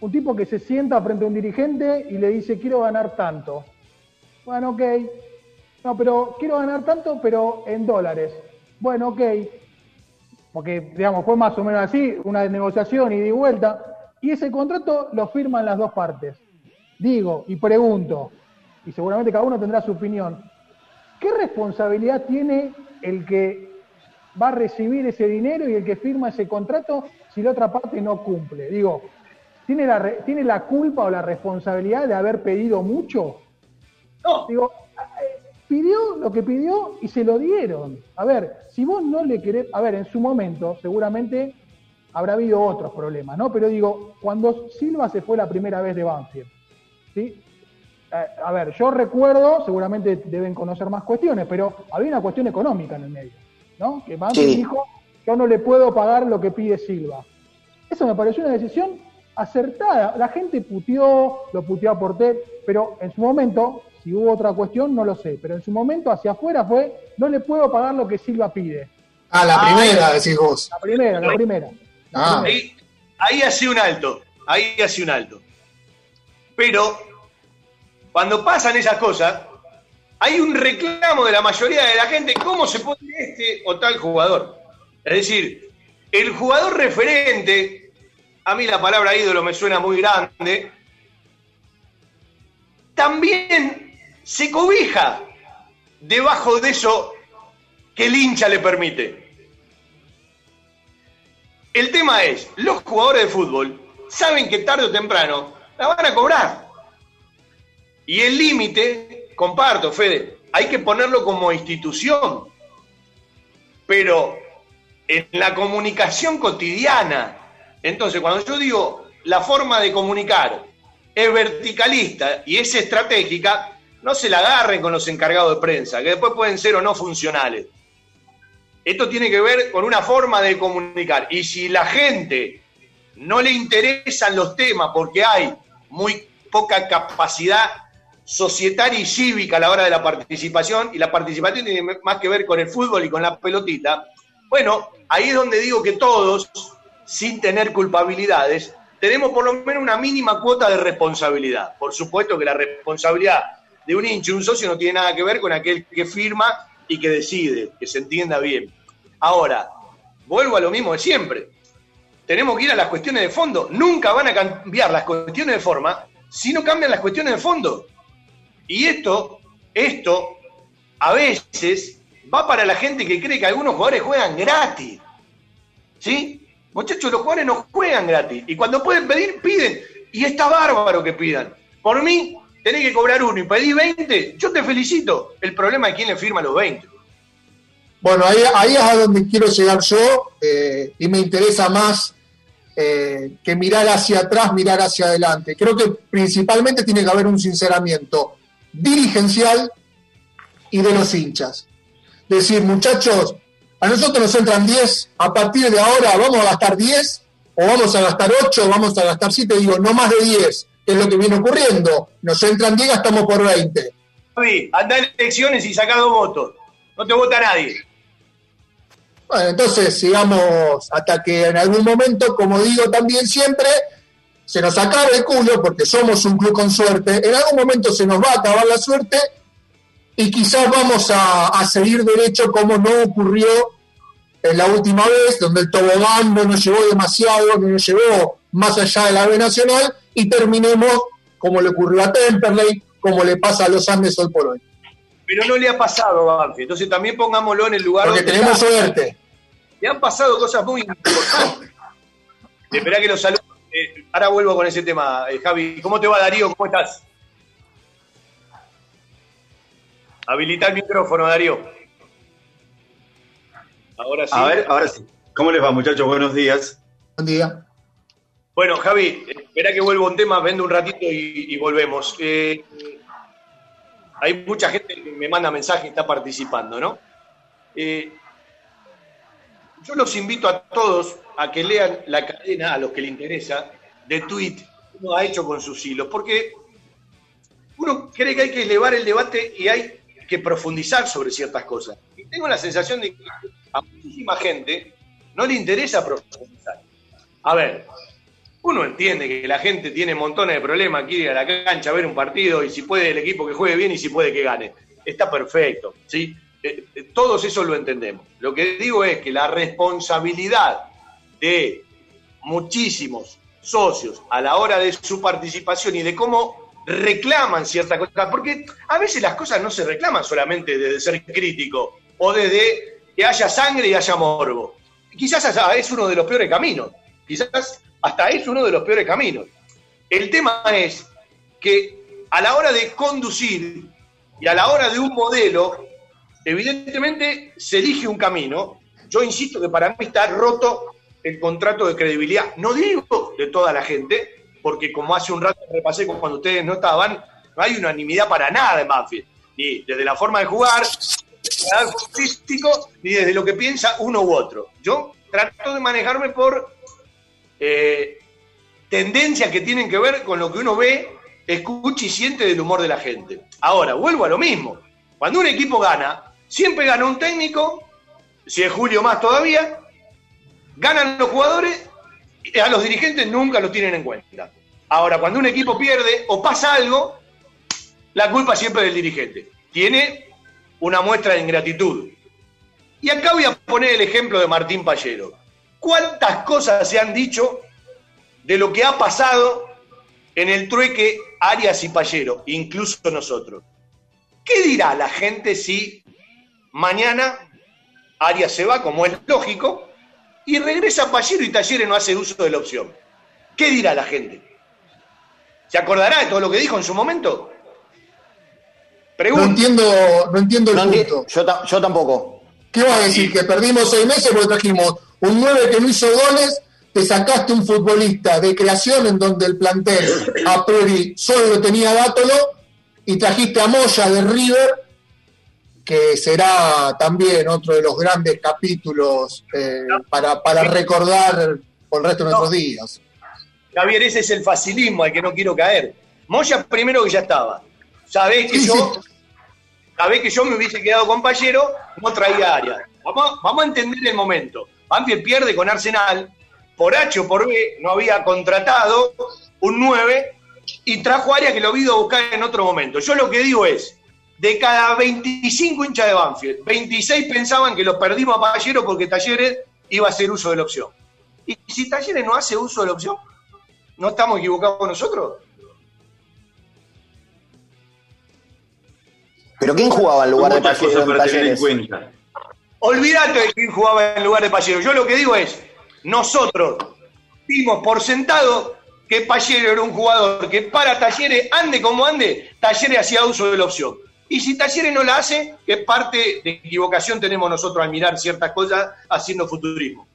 Un tipo que se sienta frente a un dirigente y le dice quiero ganar tanto. Bueno, ok. No, pero quiero ganar tanto, pero en dólares. Bueno, ok. Porque, digamos, fue más o menos así, una negociación y de vuelta. Y ese contrato lo firman las dos partes. Digo y pregunto, y seguramente cada uno tendrá su opinión, ¿qué responsabilidad tiene el que va a recibir ese dinero y el que firma ese contrato si la otra parte no cumple? Digo, ¿tiene la, ¿tiene la culpa o la responsabilidad de haber pedido mucho? No, Digo, pidió lo que pidió y se lo dieron. A ver, si vos no le querés, a ver, en su momento seguramente habrá habido otros problemas, ¿no? Pero digo, cuando Silva se fue la primera vez de Banfield, ¿sí? Eh, a ver, yo recuerdo, seguramente deben conocer más cuestiones, pero había una cuestión económica en el medio, ¿no? Que Banfield Sí. dijo, yo no le puedo pagar lo que pide Silva. Eso me pareció una decisión acertada. La gente puteó, lo puteó a Porter, pero en su momento, si hubo otra cuestión, no lo sé, pero en su momento hacia afuera fue, no le puedo pagar lo que Silva pide. Ah, la primera, decís vos. La primera, la primera. Ah. primera. ahí, ahí hace un alto, ahí hace un alto. Pero cuando pasan esas cosas, hay un reclamo de la mayoría de la gente, ¿cómo se pone este o tal jugador? Es decir, el jugador referente, a mí la palabra ídolo me suena muy grande, también se cobija debajo de eso que el hincha le permite. El tema es, los jugadores de fútbol saben que tarde o temprano la van a cobrar. Y el límite, comparto, Fede, hay que ponerlo como institución. Pero en la comunicación cotidiana. Entonces, cuando yo digo la forma de comunicar es verticalista y es estratégica, no se la agarren con los encargados de prensa, que después pueden ser o no funcionales. Esto tiene que ver con una forma de comunicar. Y si la gente no le interesan los temas porque hay muy poca capacidad societaria y cívica a la hora de la participación, y la participación tiene más que ver con el fútbol y con la pelotita, bueno, ahí es donde digo que todos, sin tener culpabilidades, tenemos por lo menos una mínima cuota de responsabilidad. Por supuesto que la responsabilidad de un hincha, un socio, no tiene nada que ver con aquel que firma y que decide, que se entienda bien. Ahora, vuelvo a lo mismo de siempre. Tenemos que ir a las cuestiones de fondo. Nunca van a cambiar las cuestiones de forma si no cambian las cuestiones de fondo. Y esto, esto, a veces va para la gente que cree que algunos jugadores juegan gratis. ¿Sí? Muchachos, los jugadores no juegan gratis. Y cuando pueden pedir, piden. Y está bárbaro que pidan. Por mí, tenés que cobrar uno y pedí 20. Yo te felicito. El problema es quién le firma los 20. Bueno, ahí, ahí es a donde quiero llegar yo. Eh, y me interesa más eh, que mirar hacia atrás, mirar hacia adelante. Creo que principalmente tiene que haber un sinceramiento dirigencial y de los hinchas. Decir, muchachos, a nosotros nos entran 10, a partir de ahora vamos a gastar 10, o vamos a gastar 8, o vamos a gastar 7, digo, no más de 10, que es lo que viene ocurriendo. Nos entran 10, gastamos por 20. Javi, anda en elecciones y saca dos votos. No te vota nadie. Bueno, entonces sigamos hasta que en algún momento, como digo también siempre, se nos acabe el culo, porque somos un club con suerte, en algún momento se nos va a acabar la suerte y quizás vamos a, seguir derecho como no ocurrió en la última vez, donde el tobogán no nos llevó demasiado, no nos llevó más allá de la B Nacional y terminemos como le ocurrió a Temperley, como le pasa a los Andes hoy por hoy. Pero no le ha pasado a Banfield, entonces también pongámoslo en el lugar Porque tenemos suerte. Le han pasado cosas muy importantes. Espera que los saludos. Eh, ahora vuelvo con ese tema, eh, Javi. ¿Cómo te va, Darío? ¿Cómo estás? Habilita el micrófono, Darío. Ahora sí. A ver, ahora sí. ¿Cómo les va, muchachos? Buenos días. Buen día. Bueno, Javi, espera que vuelvo a un tema, vendo un ratito y, volvemos. Eh, hay mucha gente que me manda mensajes y está participando, ¿no? Eh, yo los invito a todos a que lean la cadena, a los que les interesa, de tweet que uno ha hecho con sus hilos, porque uno cree que hay que elevar el debate y hay que profundizar sobre ciertas cosas. Y tengo la sensación de que a muchísima gente no le interesa profundizar. A ver, uno entiende que la gente tiene montones de problemas, quiere ir a la cancha a ver un partido y si puede el equipo que juegue bien y si puede que gane. Está perfecto, ¿sí? Eh, eh, todos eso lo entendemos. Lo que digo es que la responsabilidad de muchísimos socios a la hora de su participación y de cómo reclaman ciertas cosas, porque a veces las cosas no se reclaman solamente desde ser crítico o desde que haya sangre y haya morbo. Quizás es uno de los peores caminos, quizás hasta es uno de los peores caminos. El tema es que a la hora de conducir y a la hora de un modelo, evidentemente se elige un camino. Yo insisto que para mí está roto el contrato de credibilidad. No digo de toda la gente, porque como hace un rato repasé cuando ustedes no estaban, no hay unanimidad para nada en Banfield, ni desde la forma de jugar, futbolístico, ni desde lo que piensa uno u otro. Yo trato de manejarme por eh, tendencias que tienen que ver con lo que uno ve, escucha y siente del humor de la gente. Ahora, vuelvo a lo mismo. Cuando un equipo gana, siempre gana un técnico, si es Julio más todavía, ganan los jugadores a los dirigentes nunca lo tienen en cuenta. Ahora, cuando un equipo pierde o pasa algo, la culpa siempre del dirigente. Tiene una muestra de ingratitud. Y acá voy a poner el ejemplo de Martín Pallero. ¿Cuántas cosas se han dicho de lo que ha pasado en el trueque Arias y Pallero, incluso nosotros? ¿Qué dirá la gente si mañana Arias se va, como es lógico, y regresa Pallero y Talleres no hace uso de la opción. ¿Qué dirá la gente? ¿Se acordará de todo lo que dijo en su momento? No entiendo, no entiendo el punto. Yo, tampoco. ¿Qué vas a decir? ¿Que perdimos seis meses porque trajimos un 9 que no hizo goles? Te sacaste un futbolista de creación en donde el plantel a priori solo tenía Dátolo y trajiste a Moya de River que será también otro de los grandes capítulos eh, para, para recordar por el resto de nuestros días. Javier, ese es el facilismo al que no quiero caer. Moya primero que ya estaba. Sabés que yo, sabés que yo me hubiese quedado compañero, no traía área. Vamos, vamos a entender el momento. Banfield pierde con Arsenal, por H o por B no había contratado un 9 y trajo área que lo vi a buscar en otro momento. Yo lo que digo es, de cada 25 hinchas de Banfield, 26 pensaban que los perdimos a Pallero porque Talleres iba a hacer uso de la opción. Y si Talleres no hace uso de la opción, ¿no estamos equivocados nosotros? ¿Pero quién jugaba en lugar de Pallero en Talleres? Olvídate de quién jugaba en lugar de Pallero. Yo lo que digo es, nosotros dimos por sentado que Pallero era un jugador que para Talleres, ande como ande, Talleres hacía uso de la opción. Y si Talleres no la hace, ¿qué parte de equivocación tenemos nosotros al mirar ciertas cosas haciendo futurismo?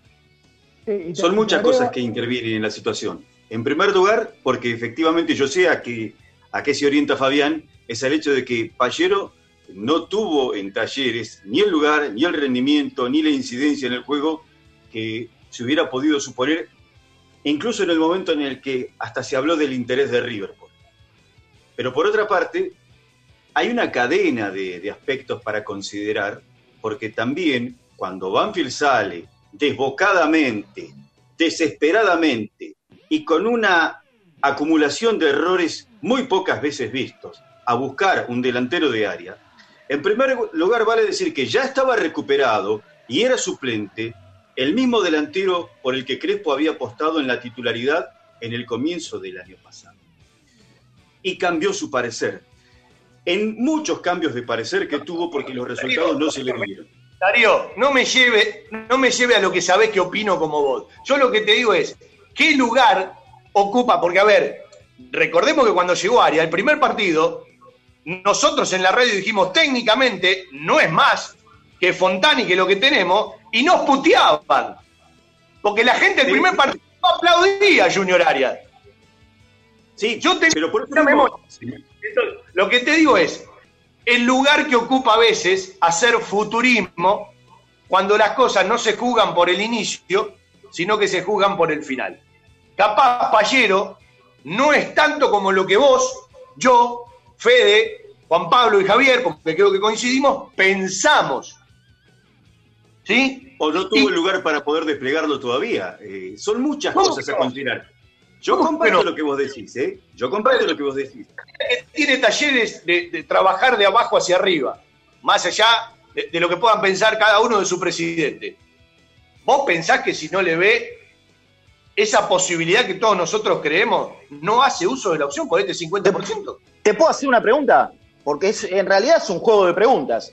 Son muchas cosas que intervienen en la situación. En primer lugar, porque efectivamente yo sé a qué, a qué se orienta Fabián, es el hecho de que Pallero no tuvo en talleres ni el lugar, ni el rendimiento, ni la incidencia en el juego que se hubiera podido suponer, incluso en el momento en el que hasta se habló del interés de River. Pero por otra parte, hay una cadena de, aspectos para considerar, porque también cuando Banfield sale desbocadamente, desesperadamente y con una acumulación de errores muy pocas veces vistos a buscar un delantero de área, en primer lugar, vale decir que ya estaba recuperado y era suplente el mismo delantero por el que Crespo había apostado en la titularidad en el comienzo del año pasado. Y cambió su parecer. En muchos cambios de parecer que tuvo porque los resultados no se le dieron. Darío, no me lleve, no me lleve a lo que sabés que opino como vos. Yo lo que te digo es, ¿qué lugar ocupa? Porque, a ver, recordemos que cuando llegó Aria, el primer partido, nosotros en la radio dijimos técnicamente no es más que Fontani que lo que tenemos y nos puteaban. Porque la gente el primer partido aplaudía a Junior Arias. Sí, yo tengo pero por memoria. Lo que te digo es, el lugar que ocupa a veces hacer futurismo cuando las cosas no se jugan por el inicio, sino que se jugan por el final. Capaz Pallero no es tanto como lo que vos, yo, Fede, Juan Pablo y Javier, porque creo que coincidimos, pensamos. ¿Sí? O no tuvo lugar para poder desplegarlo todavía. Eh, son muchas cosas a considerar. Yo comparto lo que vos decís, ¿eh? Yo comparto lo que vos decís. Tiene talleres de, trabajar de abajo hacia arriba, más allá de, de, lo que puedan pensar cada uno de su presidente. ¿Vos pensás que si no le ve esa posibilidad que todos nosotros creemos, no hace uso de la opción por este 50%? ¿Te puedo hacer una pregunta? Porque es, en realidad es un juego de preguntas.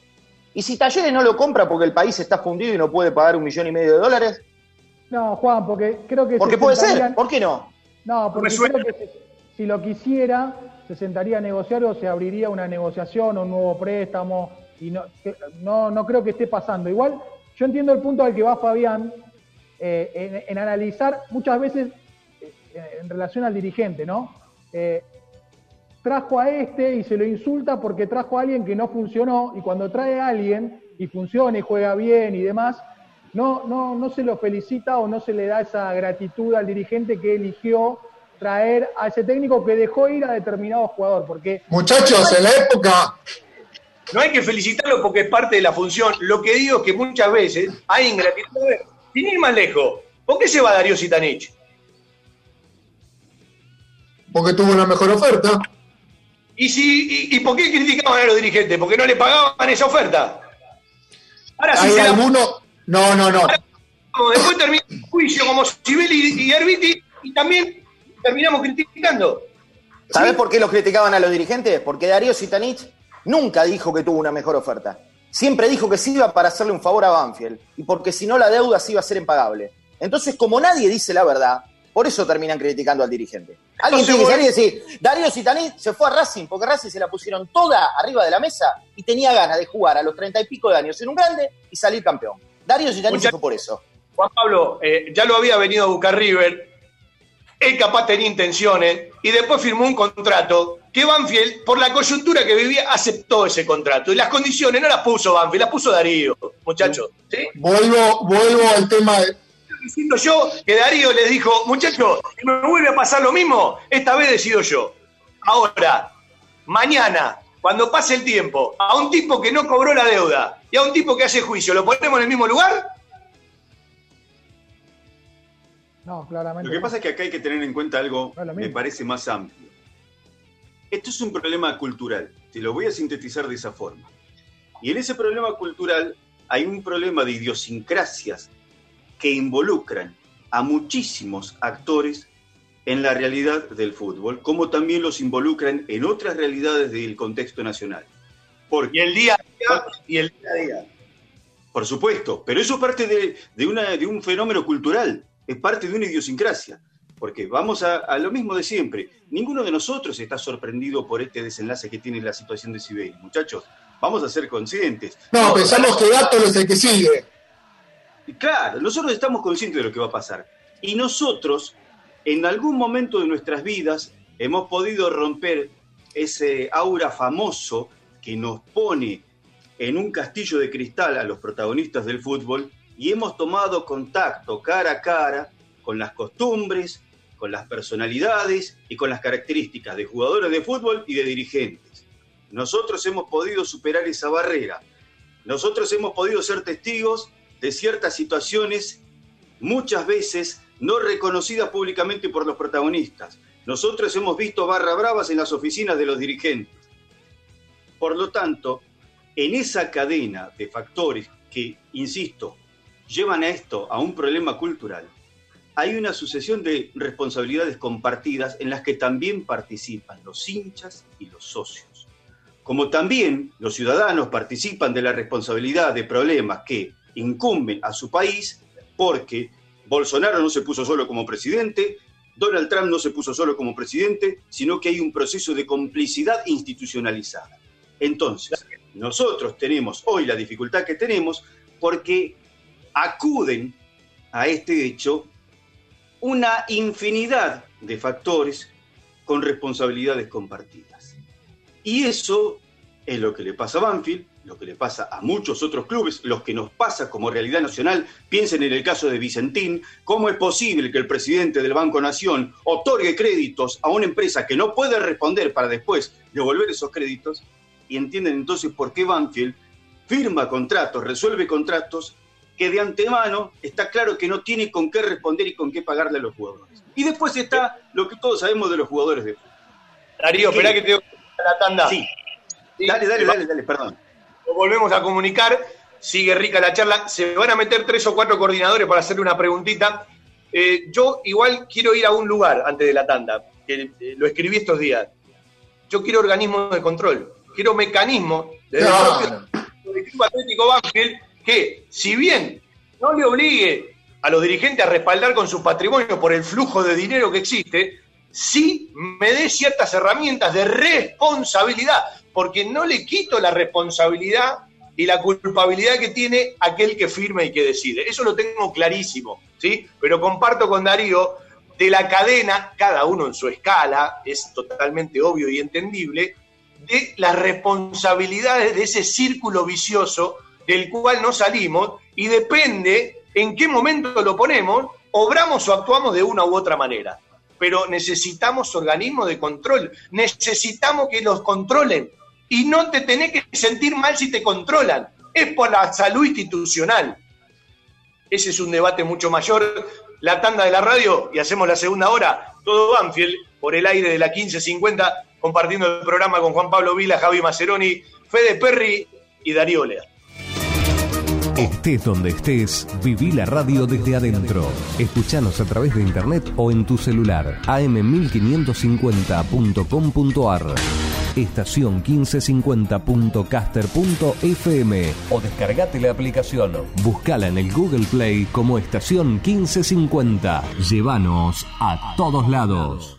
¿Y si Talleres no lo compra porque el país está fundido y no puede pagar un millón y medio de dólares? No, Juan, porque creo que... Porque puede ser, ¿por qué no? No, porque creo que si, lo quisiera, se sentaría a negociar o se abriría una negociación o un nuevo préstamo. Y no, no, no creo que esté pasando. Igual, yo entiendo el punto al que va Fabián eh, en, analizar muchas veces eh, en relación al dirigente, ¿no? Eh, trajo a este y se lo insulta porque trajo a alguien que no funcionó y cuando trae a alguien y funciona y juega bien y demás, no, no, no se lo felicita o no se le da esa gratitud al dirigente que eligió traer a ese técnico que dejó ir a determinado jugador. Porque Muchachos, en la época... No hay que felicitarlo porque es parte de la función. Lo que digo es que muchas veces hay ingratitud. Sin ir más lejos, ¿por qué se va Darío Sitanich? Porque tuvo una mejor oferta. ¿Y, si, y, por qué criticaban a los dirigentes? ¿Porque no le pagaban esa oferta? Ahora sí ¿Hay alguno? No, no, no. después termina el juicio como Sibeli y Herbiti y también terminamos criticando. ¿Sabes por qué los criticaban a los dirigentes? Porque Darío Sitanich nunca dijo que tuvo una mejor oferta. Siempre dijo que sí iba para hacerle un favor a Banfield y porque si no la deuda sí iba a ser impagable. Entonces, como nadie dice la verdad, por eso terminan criticando al dirigente. Alguien tiene que salir y decir, Darío Citaní se fue a Racing porque Racing se la pusieron toda arriba de la mesa y tenía ganas de jugar a los treinta y pico de años en un grande y salir campeón. Darío Citaní se fue por eso. Juan Pablo, eh, ya lo había venido a buscar River. él capaz tenía intenciones y después firmó un contrato que Banfield, por la coyuntura que vivía, aceptó ese contrato. Y las condiciones no las puso Banfield, las puso Darío, muchachos. Vuelvo, vuelvo al tema de... Diciendo yo que Darío les dijo, muchachos, si me vuelve a pasar lo mismo, esta vez decido yo. Ahora, mañana, cuando pase el tiempo, a un tipo que no cobró la deuda y a un tipo que hace juicio, ¿lo ponemos en el mismo lugar? No, claramente. Lo que pasa es que acá hay que tener en cuenta algo, me parece más amplio. Esto es un problema cultural, te lo voy a sintetizar de esa forma. Y en ese problema cultural hay un problema de idiosincrasias que involucran a muchísimos actores en la realidad del fútbol, como también los involucran en otras realidades del contexto nacional. Porque, y el día a día. Y el día a día. Por supuesto, pero eso es parte de, una, de un fenómeno cultural es parte de una idiosincrasia. Porque vamos a, lo mismo de siempre. Ninguno de nosotros está sorprendido por este desenlace que tiene la situación de Sibeli. Muchachos, vamos a ser conscientes. No, pensamos que Gato es el que sigue. Claro, nosotros estamos conscientes de lo que va a pasar. Y nosotros, en algún momento de nuestras vidas, hemos podido romper ese aura famoso que nos pone en un castillo de cristal a los protagonistas del fútbol y hemos tomado contacto cara a cara con las costumbres, con las personalidades y con las características de jugadores de fútbol y de dirigentes. Nosotros hemos podido superar esa barrera. Nosotros hemos podido ser testigos de ciertas situaciones muchas veces no reconocidas públicamente por los protagonistas. Nosotros hemos visto barra bravas en las oficinas de los dirigentes. Por lo tanto, en esa cadena de factores que, insisto, llevan a esto a un problema cultural, hay una sucesión de responsabilidades compartidas en las que también participan los hinchas y los socios. Como también los ciudadanos participan de la responsabilidad de problemas que incumben a su país porque Bolsonaro no se puso solo como presidente, Donald Trump no se puso solo como presidente, sino que hay un proceso de complicidad institucionalizada. Entonces, nosotros tenemos hoy la dificultad que tenemos porque acuden a este hecho una infinidad de factores con responsabilidades compartidas. Y eso es lo que le pasa a Banfield, lo que le pasa a muchos otros clubes, los que nos pasa como realidad nacional. Piensen en el caso de Vicentín, cómo es posible que el presidente del Banco Nación otorgue créditos a una empresa que no puede responder para después devolver esos créditos. Y entienden entonces por qué Banfield firma contratos, resuelve contratos que de antemano está claro que no tiene con qué responder y con qué pagarle a los jugadores. Y después está lo que todos sabemos de los jugadores de fútbol. Darío, espera que te la tanda. Sí. Dale, dale, dale, dale, perdón. Volvemos a comunicar. Sigue rica la charla. Se van a meter tres o cuatro coordinadores para hacerle una preguntita. Eh, yo igual quiero ir a un lugar antes de la tanda, que eh, lo escribí estos días. Yo quiero organismos de control, quiero mecanismos de no. equipo Atlético Banfield que, si bien no le obligue a los dirigentes a respaldar con su patrimonio por el flujo de dinero que existe, sí me dé ciertas herramientas de responsabilidad, porque no le quito la responsabilidad y la culpabilidad que tiene aquel que firma y que decide. Eso lo tengo clarísimo, ¿sí? Pero comparto con Darío de la cadena, cada uno en su escala, es totalmente obvio y entendible, de las responsabilidades de ese círculo vicioso del cual no salimos y depende en qué momento lo ponemos, obramos o actuamos de una u otra manera. Pero necesitamos organismos de control, necesitamos que los controlen y no te tenés que sentir mal si te controlan, es por la salud institucional. Ese es un debate mucho mayor. La tanda de la radio y hacemos la segunda hora, todo Banfield por el aire de la 1550, compartiendo el programa con Juan Pablo Vila, Javi Maceroni, Fede Perry y Darío Lea. Estés donde estés, viví la radio desde adentro. Escuchanos a través de internet o en tu celular. am1550.com.ar Estación 1550.caster.fm o descargate la aplicación. Búscala en el Google Play como Estación 1550. Llévanos a todos lados.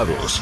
invitados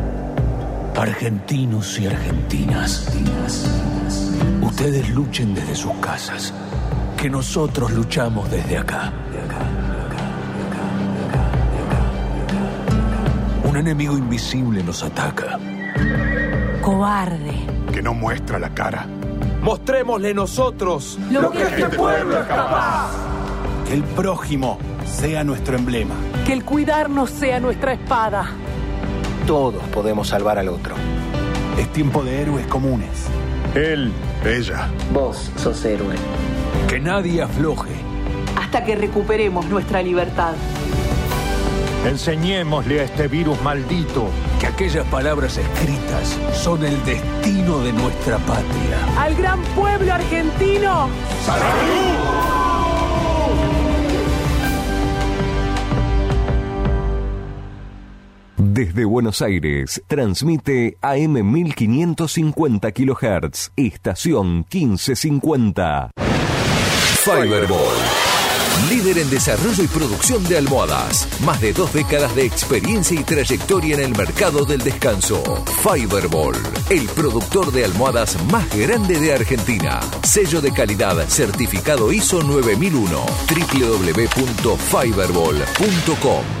Argentinos y argentinas, ustedes luchen desde sus casas, que nosotros luchamos desde acá. Un enemigo invisible nos ataca. Cobarde. Que no muestra la cara. Mostrémosle nosotros lo, que este pueblo es capaz. Que el prójimo sea nuestro emblema Que el cuidarnos sea nuestra espada. Todos podemos salvar al otro. Es tiempo de héroes comunes. Él, ella. Vos sos héroe. Que nadie afloje. Hasta que recuperemos nuestra libertad. Enseñémosle a este virus maldito que aquellas palabras escritas son el destino de nuestra patria. Al gran pueblo argentino. ¡Salud! Desde Buenos Aires, transmite AM 1550 kHz, estación 1550. Fiberball. Líder en desarrollo y producción de almohadas. Más de dos décadas de experiencia y trayectoria en el mercado del descanso. Fiberball, el productor de almohadas más grande de Argentina. Sello de calidad certificado ISO 9001. www.fiberball.com.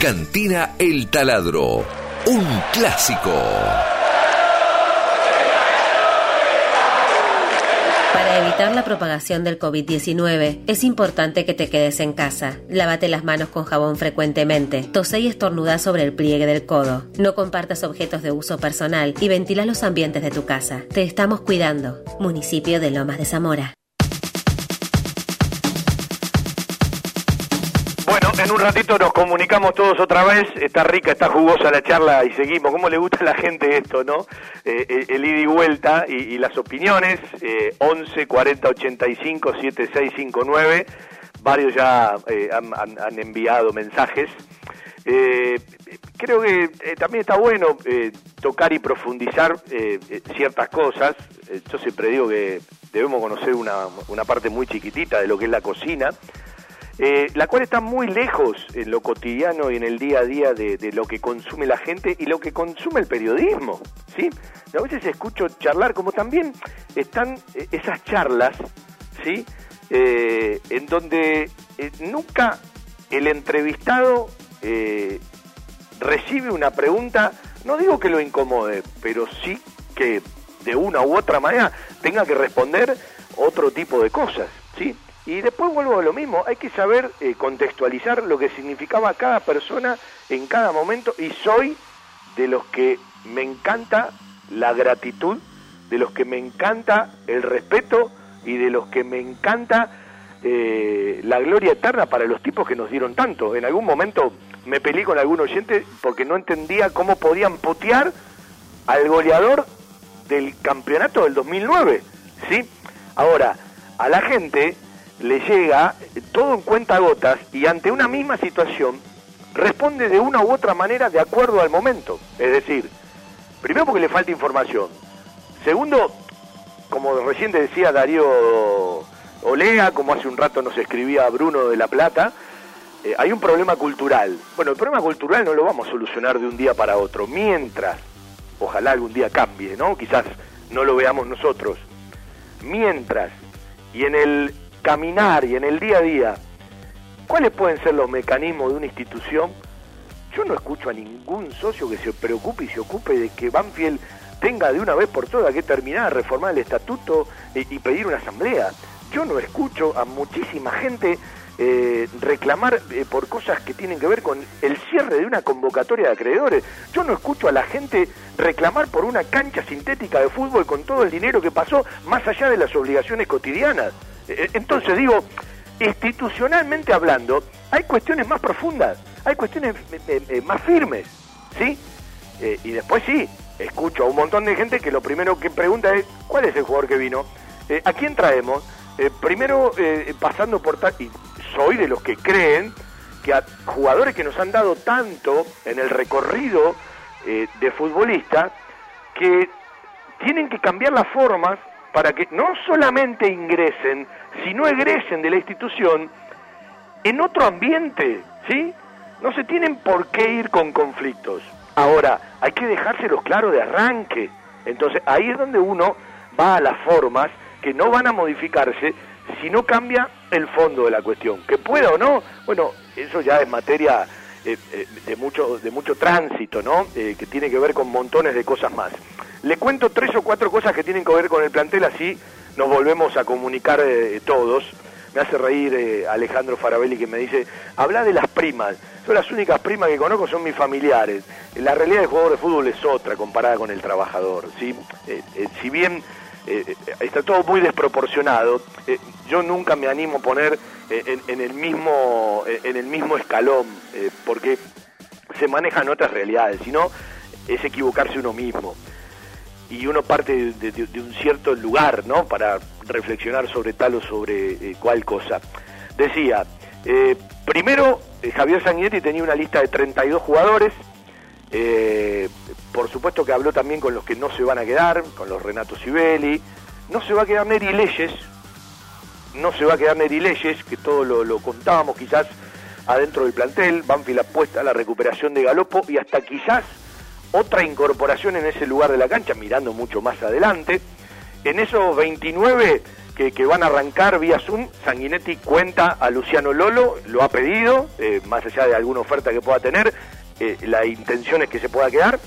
Cantina El Taladro, un clásico. Para evitar la propagación del COVID-19, es importante que te quedes en casa. Lávate las manos con jabón frecuentemente. Tose y estornuda sobre el pliegue del codo. No compartas objetos de uso personal y ventila los ambientes de tu casa. Te estamos cuidando. Municipio de Lomas de Zamora. En un ratito nos comunicamos todos otra vez. Está rica, está jugosa la charla y seguimos. ¿Cómo le gusta a la gente esto, no? Eh, eh, el ida y vuelta y, las opiniones. Eh, 11 40 85 7659. Varios ya eh, han, enviado mensajes. creo que también está bueno tocar y profundizar ciertas cosas. yo siempre digo que debemos conocer una, una parte muy chiquitita de lo que es la cocina eh, la cual está muy lejos en lo cotidiano y en el día a día de, lo que consume la gente y lo que consume el periodismo, ¿sí? A veces escucho charlar, como también están eh, esas charlas, ¿sí? Eh, en donde nunca el entrevistado recibe una pregunta, no digo que lo incomode, pero sí que de una u otra manera tenga que responder otro tipo de cosas, ¿sí? Y después vuelvo a lo mismo, hay que saber eh, contextualizar lo que significaba cada persona en cada momento y soy de los que me encanta la gratitud, de los que me encanta el respeto y de los que me encanta eh, la gloria eterna para los tipos que nos dieron tanto. En algún momento me peleé con algún oyente porque no entendía cómo podían putear al goleador del campeonato del 2009, ¿sí? Ahora, a la gente le llega todo en cuenta gotas y ante una misma situación responde de una u otra manera de acuerdo al momento. Es decir, primero porque le falta información. Segundo, como recién decía Darío Olea, como hace un rato nos escribía Bruno de La Plata, eh, hay un problema cultural. Bueno, el problema cultural no lo vamos a solucionar de un día para otro, mientras, ojalá algún día cambie, ¿no? Quizás no lo veamos nosotros. Mientras, y en el caminar y en el día a día, ¿cuáles pueden ser los mecanismos de una institución? Yo no escucho a ningún socio que se preocupe y se ocupe de que Banfield tenga de una vez por todas que terminar, reformar el estatuto y, pedir una asamblea. Yo no escucho a muchísima gente eh, reclamar eh, por cosas que tienen que ver con el cierre de una convocatoria de acreedores. Yo no escucho a la gente reclamar por una cancha sintética de fútbol con todo el dinero que pasó, más allá de las obligaciones cotidianas. Eh, entonces digo, institucionalmente hablando, hay cuestiones más profundas, hay cuestiones eh, eh, más firmes, ¿sí? y después sí, escucho a un montón de gente que lo primero que pregunta es, ¿cuál es el jugador que vino? ¿A quién traemos? primero, pasando por tal... Y soy de los que creen que a jugadores que nos han dado tanto en el recorrido de futbolista, que tienen que cambiar las formas para que no solamente ingresen, sino egresen de la institución en otro ambiente, ¿sí? No se tienen por qué ir con conflictos. Ahora, hay que dejárselos claro de arranque. Entonces, ahí es donde uno va a las formas que no van a modificarse si no cambia el fondo de la cuestión. Que pueda o no, bueno, eso ya es materia eh, eh, de, mucho, de mucho tránsito, ¿no? Eh, que tiene que ver con montones de cosas más. Le cuento tres o cuatro cosas que tienen que ver con el plantel, así nos volvemos a comunicar todos. Me hace reír Alejandro Farabelli que me dice, habla de las primas. Son las únicas primas que conozco, son mis familiares. La realidad del jugador de fútbol es otra comparada con el trabajador. ¿sí? si bien está todo muy desproporcionado, yo nunca me animo a poner en, el mismo en el mismo escalón eh, porque se manejan otras realidades sino es equivocarse uno mismo. Y uno parte de, un cierto lugar no para reflexionar sobre tal o sobre eh, cual cosa. Decía eh, primero Javier Sanguinetti tenía una lista de 32 jugadores por supuesto que habló también con los que no se van a quedar con los Renato Sibeli. No se va a quedar Neri Leyes. No se va a quedar Neri Leyes, que todo lo, contábamos quizás adentro del plantel, Banfield apuesta a la recuperación de Galopo y hasta quizás otra incorporación en ese lugar de la cancha, mirando mucho más adelante. En esos 29 que, van a arrancar vía Zoom, Sanguinetti cuenta a Luciano Lolo, lo ha pedido, eh, más allá de alguna oferta que pueda tener, eh, la intención es que se pueda quedar.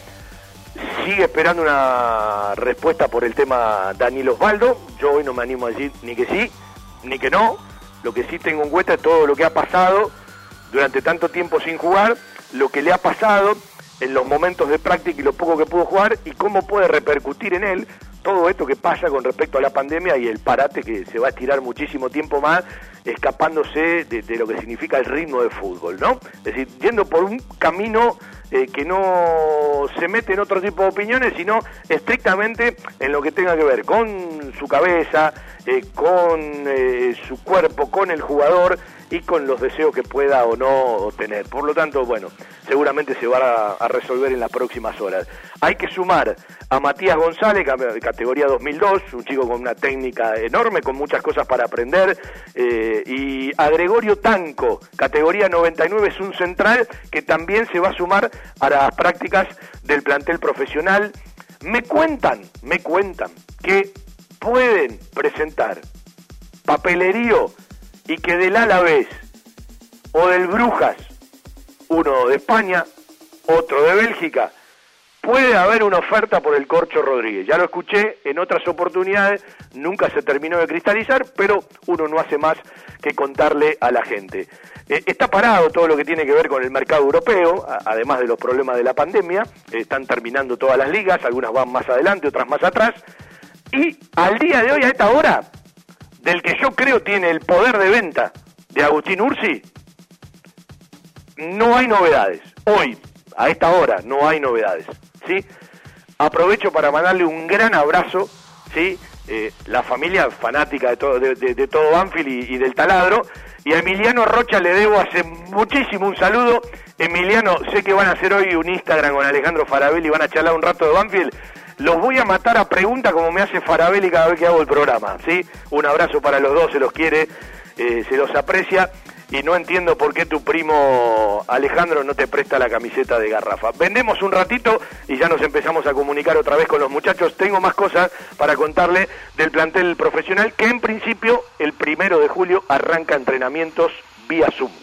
Sigue esperando una respuesta por el tema Daniel Osvaldo. Yo hoy no me animo a decir ni que sí, ni que no. Lo que sí tengo en cuenta es todo lo que ha pasado durante tanto tiempo sin jugar, lo que le ha pasado en los momentos de práctica y lo poco que pudo jugar y cómo puede repercutir en él todo esto que pasa con respecto a la pandemia y el parate que se va a estirar muchísimo tiempo más, escapándose de, lo que significa el ritmo de fútbol, ¿no? Es decir, yendo por un camino eh, que no se mete en otro tipo de opiniones, sino estrictamente en lo que tenga que ver con su cabeza, eh, con eh, su cuerpo, con el jugador y con los deseos que pueda o no tener. Por lo tanto, bueno, seguramente se va a, resolver en las próximas horas. Hay que sumar a Matías González, categoría 2002, un chico con una técnica enorme, con muchas cosas para aprender, eh, y a Gregorio Tanco, categoría 99, es un central que también se va a sumar a las prácticas del plantel profesional. Me cuentan, me cuentan que pueden presentar papelerío y que del Alavés o del Brujas, uno de España, otro de Bélgica, puede haber una oferta por el Corcho Rodríguez. Ya lo escuché en otras oportunidades, nunca se terminó de cristalizar, pero uno no hace más que contarle a la gente. Eh, está parado todo lo que tiene que ver con el mercado europeo, además de los problemas de la pandemia, están terminando todas las ligas, algunas van más adelante, otras más atrás, y al día de hoy, a esta hora, del que yo creo tiene el poder de venta de Agustín Ursi, no hay novedades. Hoy, a esta hora, no hay novedades. ¿sí? Aprovecho para mandarle un gran abrazo, ¿sí? Eh, la familia fanática de todo, de, todo Banfield y, del taladro. Y a Emiliano Rocha le debo hace muchísimo un saludo. Emiliano, sé que van a hacer hoy un Instagram con Alejandro Farabelli y van a charlar un rato de Banfield los voy a matar a pregunta como me hace Farabelli cada vez que hago el programa, ¿sí? Un abrazo para los dos, se los quiere, eh, se los aprecia y no entiendo por qué tu primo Alejandro no te presta la camiseta de garrafa. Vendemos un ratito y ya nos empezamos a comunicar otra vez con los muchachos. Tengo más cosas para contarle del plantel profesional que en principio el primero de julio arranca entrenamientos vía Zoom.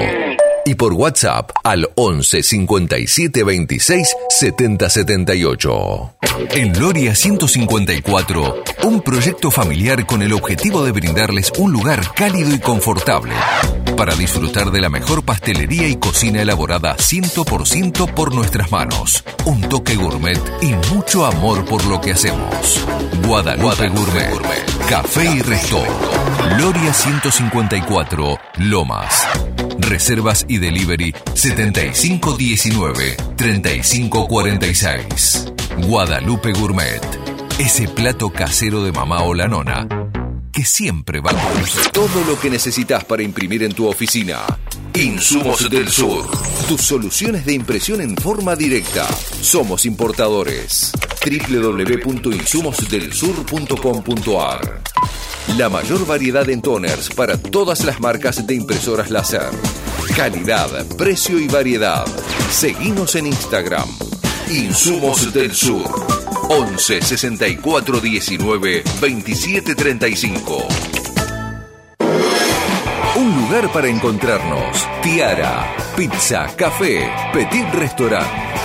y por WhatsApp al 11 57 26 70 78. En Loria 154, un proyecto familiar con el objetivo de brindarles un lugar cálido y confortable para disfrutar de la mejor pastelería y cocina elaborada 100% por nuestras manos, un toque gourmet y mucho amor por lo que hacemos. Guadalupe, Gourmet, Café y Resto, Loria 154, Lomas. Reservas y delivery 7519-3546. Guadalupe Gourmet. Ese plato casero de mamá o la nona que siempre va todo lo que necesitas para imprimir en tu oficina. Insumos del Sur. Tus soluciones de impresión en forma directa. Somos importadores. www.insumosdelsur.com.ar La mayor variedad en toners para todas las marcas de impresoras láser. Calidad, precio y variedad. Seguimos en Instagram. Insumos del Sur. 11 64 19 27 35. Un lugar para encontrarnos. Tiara, pizza, café, petit restaurant.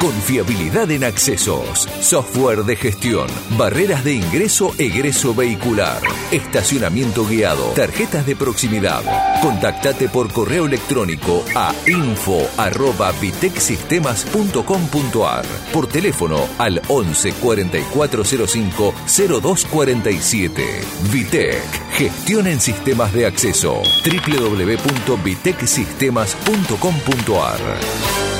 Confiabilidad en accesos, software de gestión, barreras de ingreso, egreso vehicular, estacionamiento guiado, tarjetas de proximidad. Contactate por correo electrónico a info@vitecsistemas.com.ar, por teléfono al 11 4405 0247. Vitec, gestión en sistemas de acceso. www.vitecsistemas.com.ar.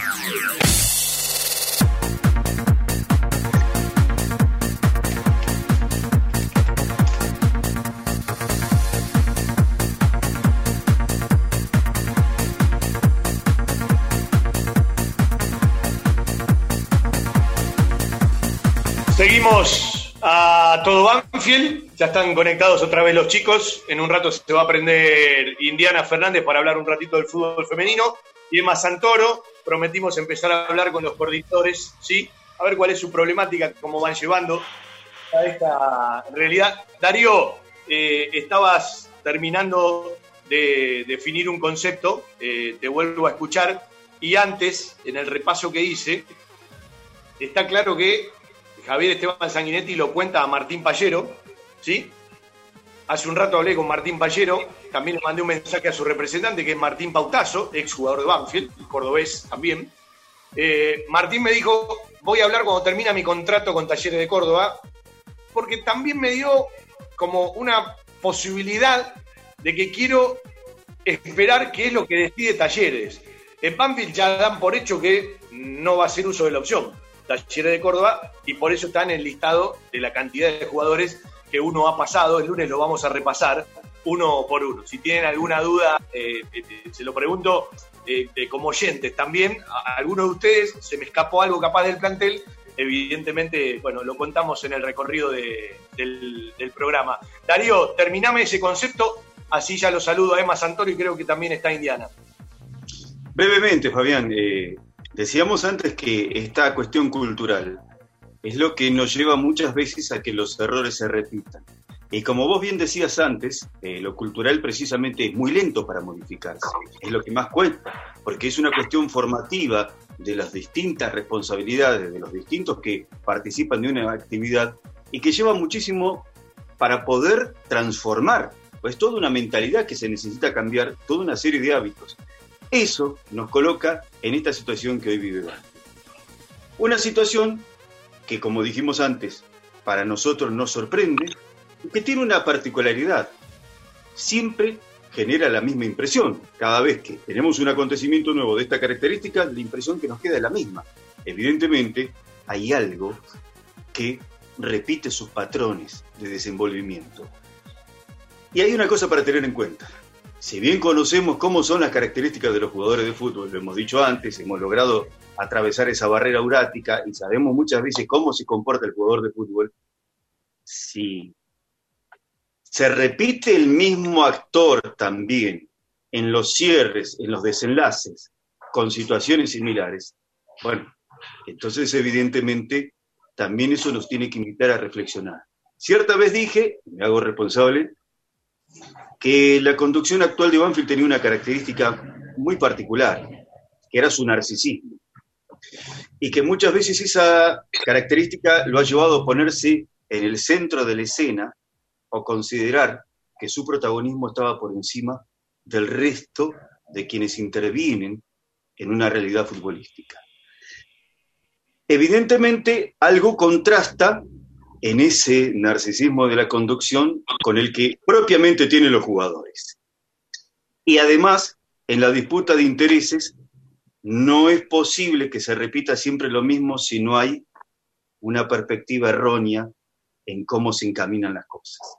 A todo Banfield. Ya están conectados otra vez los chicos. En un rato se va a aprender Indiana Fernández para hablar un ratito del fútbol femenino. Y Emma Santoro. Prometimos empezar a hablar con los coordinadores, ¿sí? A ver cuál es su problemática, cómo van llevando a esta realidad. Darío, eh, estabas terminando de definir un concepto. eh, te vuelvo a escuchar. Y antes, en el repaso que hice, está claro que Javier Esteban Sanguinetti lo cuenta a Martín Pallero, ¿sí? Hace un rato hablé con Martín Pallero, también le mandé un mensaje a su representante, que es Martín Pautazo, ex jugador de Banfield, cordobés también. Eh, Martín me dijo, voy a hablar cuando termina mi contrato con Talleres de Córdoba, porque también me dio como una posibilidad de que quiero esperar qué es lo que decide Talleres. En Banfield ya dan por hecho que no va a hacer uso de la opción. Talleres de Córdoba y por eso está en el listado de la cantidad de jugadores que uno ha pasado. El lunes lo vamos a repasar uno por uno. Si tienen alguna duda, eh, eh, se lo pregunto eh, como oyentes también. A alguno de ustedes se me escapó algo capaz del plantel. Evidentemente, bueno, lo contamos en el recorrido de- del, programa. Darío, terminame ese concepto, así ya lo saludo a Emma Santoro y creo que también está Indiana. Brevemente, Fabián, eh, decíamos antes que esta cuestión cultural es lo que nos lleva muchas veces a que los errores se repitan. Y como vos bien decías antes, eh, lo cultural precisamente es muy lento para modificarse, es lo que más cuesta, porque es una cuestión formativa de las distintas responsabilidades, de los distintos que participan de una actividad y que lleva muchísimo para poder transformar, pues toda una mentalidad que se necesita cambiar, toda una serie de hábitos. Eso nos coloca en esta situación que hoy vive Banfield. Una situación que, como dijimos antes, para nosotros nos sorprende, y que tiene una particularidad. Siempre genera la misma impresión. Cada vez que tenemos un acontecimiento nuevo de esta característica, la impresión que nos queda es la misma. evidentemente hay algo que repite sus patrones de desenvolvimiento. Y hay una cosa para tener en cuenta. Si bien conocemos cómo son las características de los jugadores de fútbol, lo hemos dicho antes, hemos logrado atravesar esa barrera eurática y sabemos muchas veces cómo se comporta el jugador de fútbol, si se repite el mismo actor también en los cierres, en los desenlaces, con situaciones similares, bueno, entonces evidentemente también eso nos tiene que invitar a reflexionar. Cierta vez dije, me hago responsable, que la conducción actual de Banfield tenía una característica muy particular, que era su narcisismo. Y que muchas veces esa característica lo ha llevado a ponerse en el centro de la escena o considerar que su protagonismo estaba por encima del resto de quienes intervienen en una realidad futbolística. Evidentemente, algo contrasta en ese narcisismo de la conducción con el que propiamente tienen los jugadores. Y además, en la disputa de intereses, no es posible que se repita siempre lo mismo si no hay una perspectiva errónea en cómo se encaminan las cosas.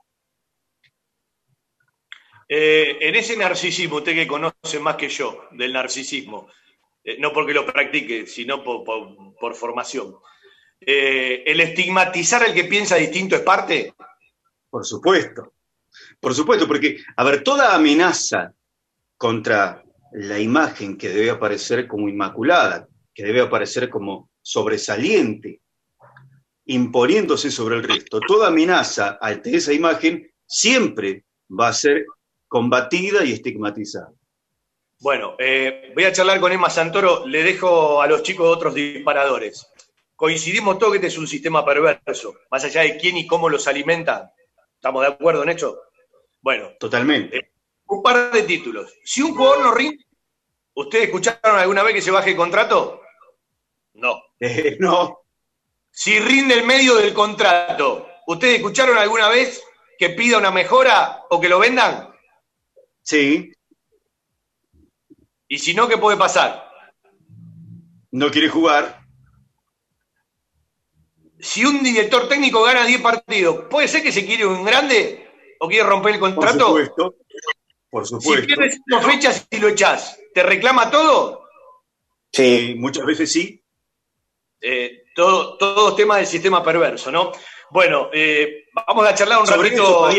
Eh, en ese narcisismo, usted que conoce más que yo del narcisismo, eh, no porque lo practique, sino por formación, eh, ¿el estigmatizar al que piensa distinto es parte? Por supuesto, por supuesto, porque, a ver, toda amenaza contra la imagen que debe aparecer como inmaculada, que debe aparecer como sobresaliente, imponiéndose sobre el resto, toda amenaza ante esa imagen siempre va a ser combatida y estigmatizada. Bueno, eh, voy a charlar con Emma Santoro, le dejo a los chicos otros disparadores coincidimos todos que este es un sistema perverso, más allá de quién y cómo los alimenta. ¿Estamos de acuerdo en esto? Bueno. Totalmente. Eh, un par de títulos. Si un jugador no rinde, ¿ustedes escucharon alguna vez que se baje el contrato? No. [LAUGHS] Eh, no. Si rinde el medio del contrato, ¿ustedes escucharon alguna vez que pida una mejora o que lo vendan? Sí. ¿Y si no, qué puede pasar? No quiere jugar si un director técnico gana 10 partidos, ¿puede ser que se quiere un grande o quiere romper el contrato? Por supuesto. Por supuesto. Si pierdes dos fechas y lo echás, ¿te reclama todo? Sí, muchas veces sí. Eh, todo, todo tema del sistema perverso, ¿no? Bueno, eh, vamos a charlar un ratito.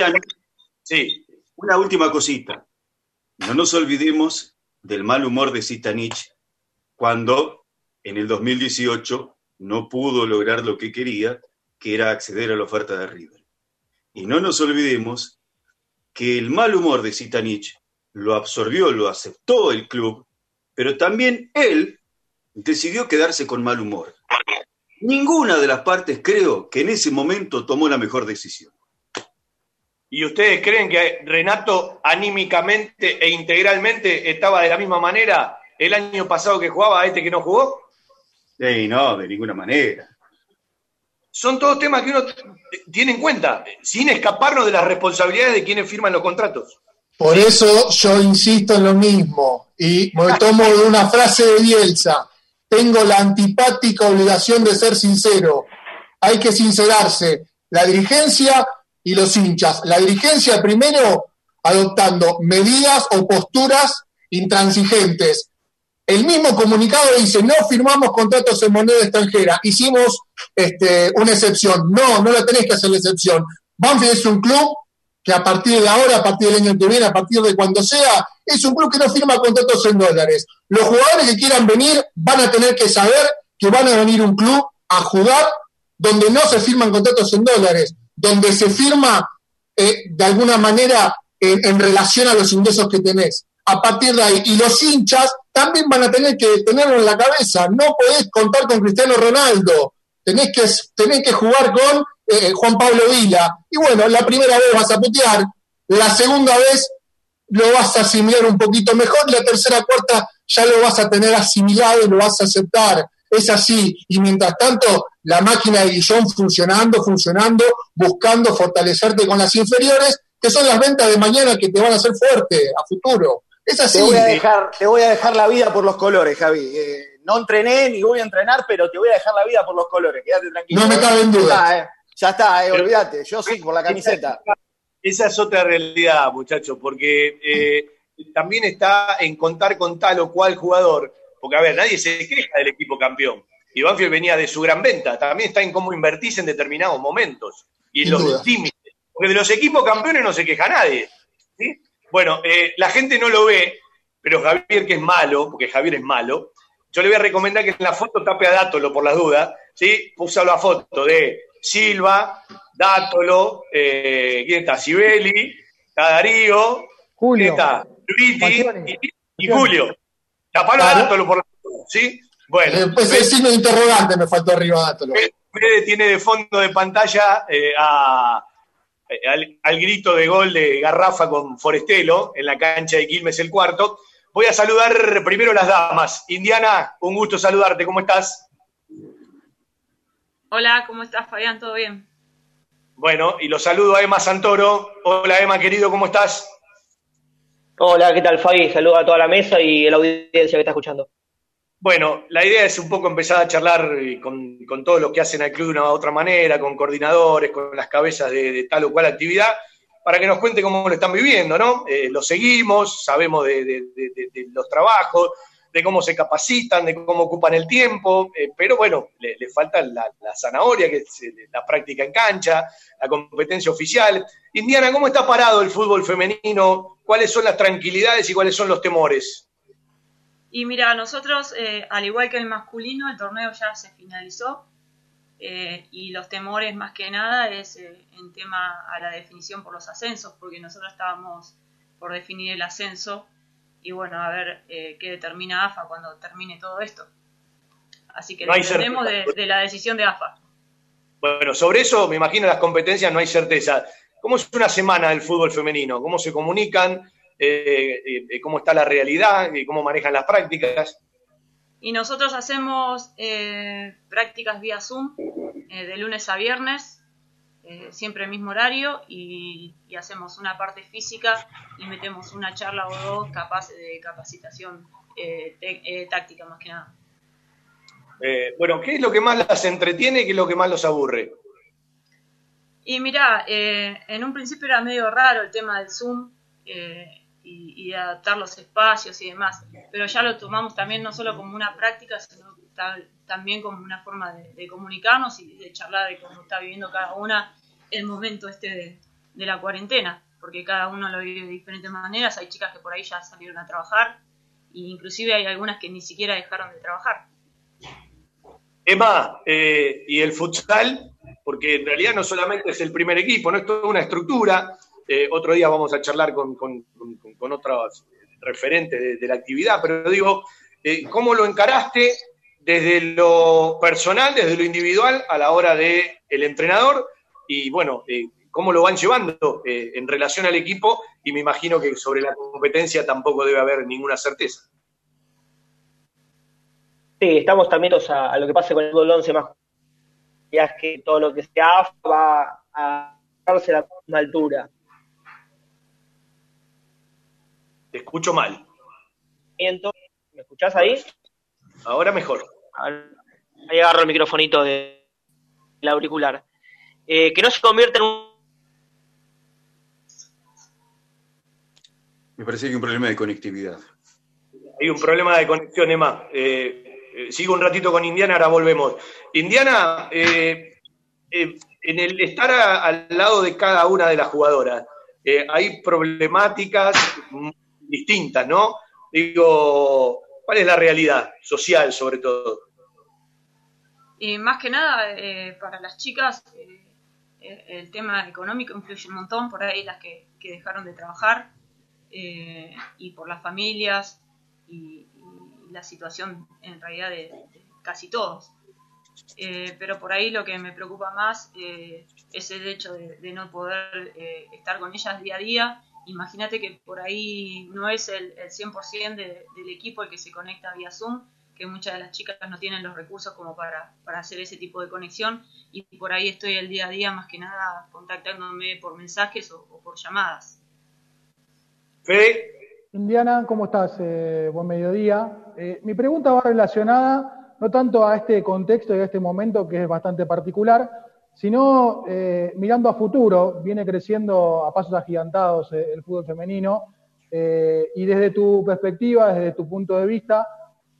sí. Una última cosita. No nos olvidemos del mal humor de Zitanich cuando en el 2018 no pudo lograr lo que quería, que era acceder a la oferta de River. Y no nos olvidemos que el mal humor de Zitanich lo absorbió, lo aceptó el club, pero también él decidió quedarse con mal humor. Ninguna de las partes creo que en ese momento tomó la mejor decisión. ¿Y ustedes creen que Renato anímicamente e integralmente estaba de la misma manera el año pasado que jugaba a este que no jugó? Sí, no, de ninguna manera. Son todos temas que uno tiene en cuenta, sin escaparnos de las responsabilidades de quienes firman los contratos. Por eso yo insisto en lo mismo y me tomo de una frase de Bielsa. Tengo la antipática obligación de ser sincero. Hay que sincerarse, la dirigencia y los hinchas. La dirigencia primero adoptando medidas o posturas intransigentes el mismo comunicado dice, no firmamos contratos en moneda extranjera, hicimos este, una excepción. No, no la tenés que hacer la excepción. Banfield es un club que a partir de ahora, a partir del año que viene, a partir de cuando sea, es un club que no firma contratos en dólares. Los jugadores que quieran venir van a tener que saber que van a venir un club a jugar donde no se firman contratos en dólares, donde se firma eh, de alguna manera en relación a los ingresos que tenés a partir de ahí. Y los hinchas también van a tener que tenerlo en la cabeza. No podés contar con Cristiano Ronaldo. Tenés que, tenés que jugar con eh, Juan Pablo Vila. Y bueno, la primera vez vas a putear, la segunda vez lo vas a asimilar un poquito mejor, la tercera, cuarta ya lo vas a tener asimilado y lo vas a aceptar. Es así. Y mientras tanto, la máquina de Guillón funcionando, funcionando, buscando fortalecerte con las inferiores, que son las ventas de mañana que te van a hacer fuerte a futuro. Es así. Te voy a dejar, te voy a dejar la vida por los colores, Javi. Eh, no entrené ni voy a entrenar, pero te voy a dejar la vida por los colores, quédate tranquilo. No me cabe en duda. Eh. Ya está, eh, olvídate, yo sí, por la camiseta. Esa es otra realidad, muchachos, porque eh, también está en contar con tal o cual jugador, porque a ver, nadie se queja del equipo campeón. Y Banfield venía de su gran venta, también está en cómo invertirse en determinados momentos y en los límites. Porque de los equipos campeones no se queja nadie. Bueno, eh, la gente no lo ve, pero Javier, que es malo, porque Javier es malo, yo le voy a recomendar que en la foto tape a Dátolo por las dudas, ¿sí? Puso la foto de Silva, Dátolo, eh, ¿quién está? Sibeli, Darío, Julio. ¿quién está? Luigi y, Julio. Tapalo a Dátolo por las dudas, ¿sí? Bueno. Eh, pues el signo de interrogante me faltó arriba Dátolo. Fede tiene de fondo de pantalla eh, a, al, al, grito de gol de Garrafa con Forestelo en la cancha de Quilmes el cuarto. Voy a saludar primero las damas. Indiana, un gusto saludarte, ¿cómo estás? Hola, ¿cómo estás, Fabián? ¿Todo bien? Bueno, y lo saludo a Emma Santoro. Hola, Emma, querido, ¿cómo estás? Hola, ¿qué tal, Fabi? Saludo a toda la mesa y a la audiencia que está escuchando. Bueno, la idea es un poco empezar a charlar eh, con, con todos los que hacen al club de una u otra manera, con coordinadores, con las cabezas de, tal o cual actividad, para que nos cuente cómo lo están viviendo, ¿no? Eh, lo seguimos, sabemos de, los trabajos, de cómo se capacitan, de cómo ocupan el tiempo, eh, pero bueno, le, falta la, la, zanahoria, que es la práctica en cancha, la competencia oficial. Indiana, ¿cómo está parado el fútbol femenino? ¿Cuáles son las tranquilidades y cuáles son los temores? Y mira, nosotros, eh, al igual que el masculino, el torneo ya se finalizó, eh, y los temores más que nada es eh, en tema a la definición por los ascensos, porque nosotros estábamos por definir el ascenso y bueno, a ver qué determina AFA cuando termine todo esto. Así que no dependemos de, de, la decisión de AFA. Bueno, sobre eso me imagino las competencias no hay certeza. ¿Cómo es una semana del fútbol femenino? ¿Cómo se comunican? ¿Cómo está la realidad? ¿Cómo manejan las prácticas? Y nosotros hacemos eh, prácticas vía Zoom eh, de lunes a viernes, eh, siempre el mismo horario, y, y, hacemos una parte física y metemos una charla o dos capaz de capacitación eh, táctica más que nada. bueno, ¿qué es lo que más las entretiene y qué es lo que más los aburre? Y mira, en un principio era medio raro el tema del Zoom y, y, adaptar los espacios y demás. Pero ya lo tomamos también no solo como una práctica, sino también como una forma de, comunicarnos y de charlar de cómo está viviendo cada una el momento este de, de, la cuarentena, porque cada uno lo vive de diferentes maneras. Hay chicas que por ahí ya salieron a trabajar e inclusive hay algunas que ni siquiera dejaron de trabajar. Emma, eh, ¿y el futsal? Porque en realidad no solamente es el primer equipo, no es toda una estructura, eh, otro día vamos a charlar con, con, con, con otros referentes de, de, la actividad, pero digo, eh, ¿cómo lo encaraste desde lo personal, desde lo individual, a la hora del el entrenador? Y bueno, eh, ¿cómo lo van llevando en relación al equipo? Y me imagino que sobre la competencia tampoco debe haber ninguna certeza. Sí, estamos también a, a lo que pase con el fútbol 11 más. Que todo lo que sea va a darse a la misma altura. Te escucho mal. ¿Me escuchás ahí? Ahora mejor. Ahí agarro el microfonito del de auricular. Eh, que no se convierta en un... Me parece que hay un problema de conectividad. Hay un problema de conexión, Emma. Eh, eh, sigo un ratito con Indiana, ahora volvemos. Indiana, eh, en el estar a, al lado de cada una de las jugadoras, hay problemáticas distintas, ¿no? Digo, ¿cuál es la realidad social sobre todo? Y más que nada, eh, para las chicas, eh, el tema económico influye un montón, por ahí las que, que dejaron de trabajar, eh, y por las familias, y, la situación en realidad de, casi todos. Eh, pero por ahí lo que me preocupa más eh, es el hecho de, no poder eh, estar con ellas día a día imagínate que por ahí no es el, el 100% de, del equipo el que se conecta vía Zoom, que muchas de las chicas no tienen los recursos como para, para hacer ese tipo de conexión y por ahí estoy el día a día más que nada contactándome por mensajes o, o por llamadas. Fede. Indiana, ¿cómo estás? Eh, buen mediodía. Eh, mi pregunta va relacionada no tanto a este contexto y a este momento que es bastante particular, sino eh, mirando a futuro, viene creciendo a pasos agigantados eh, el fútbol femenino, y desde tu perspectiva, desde tu punto de vista,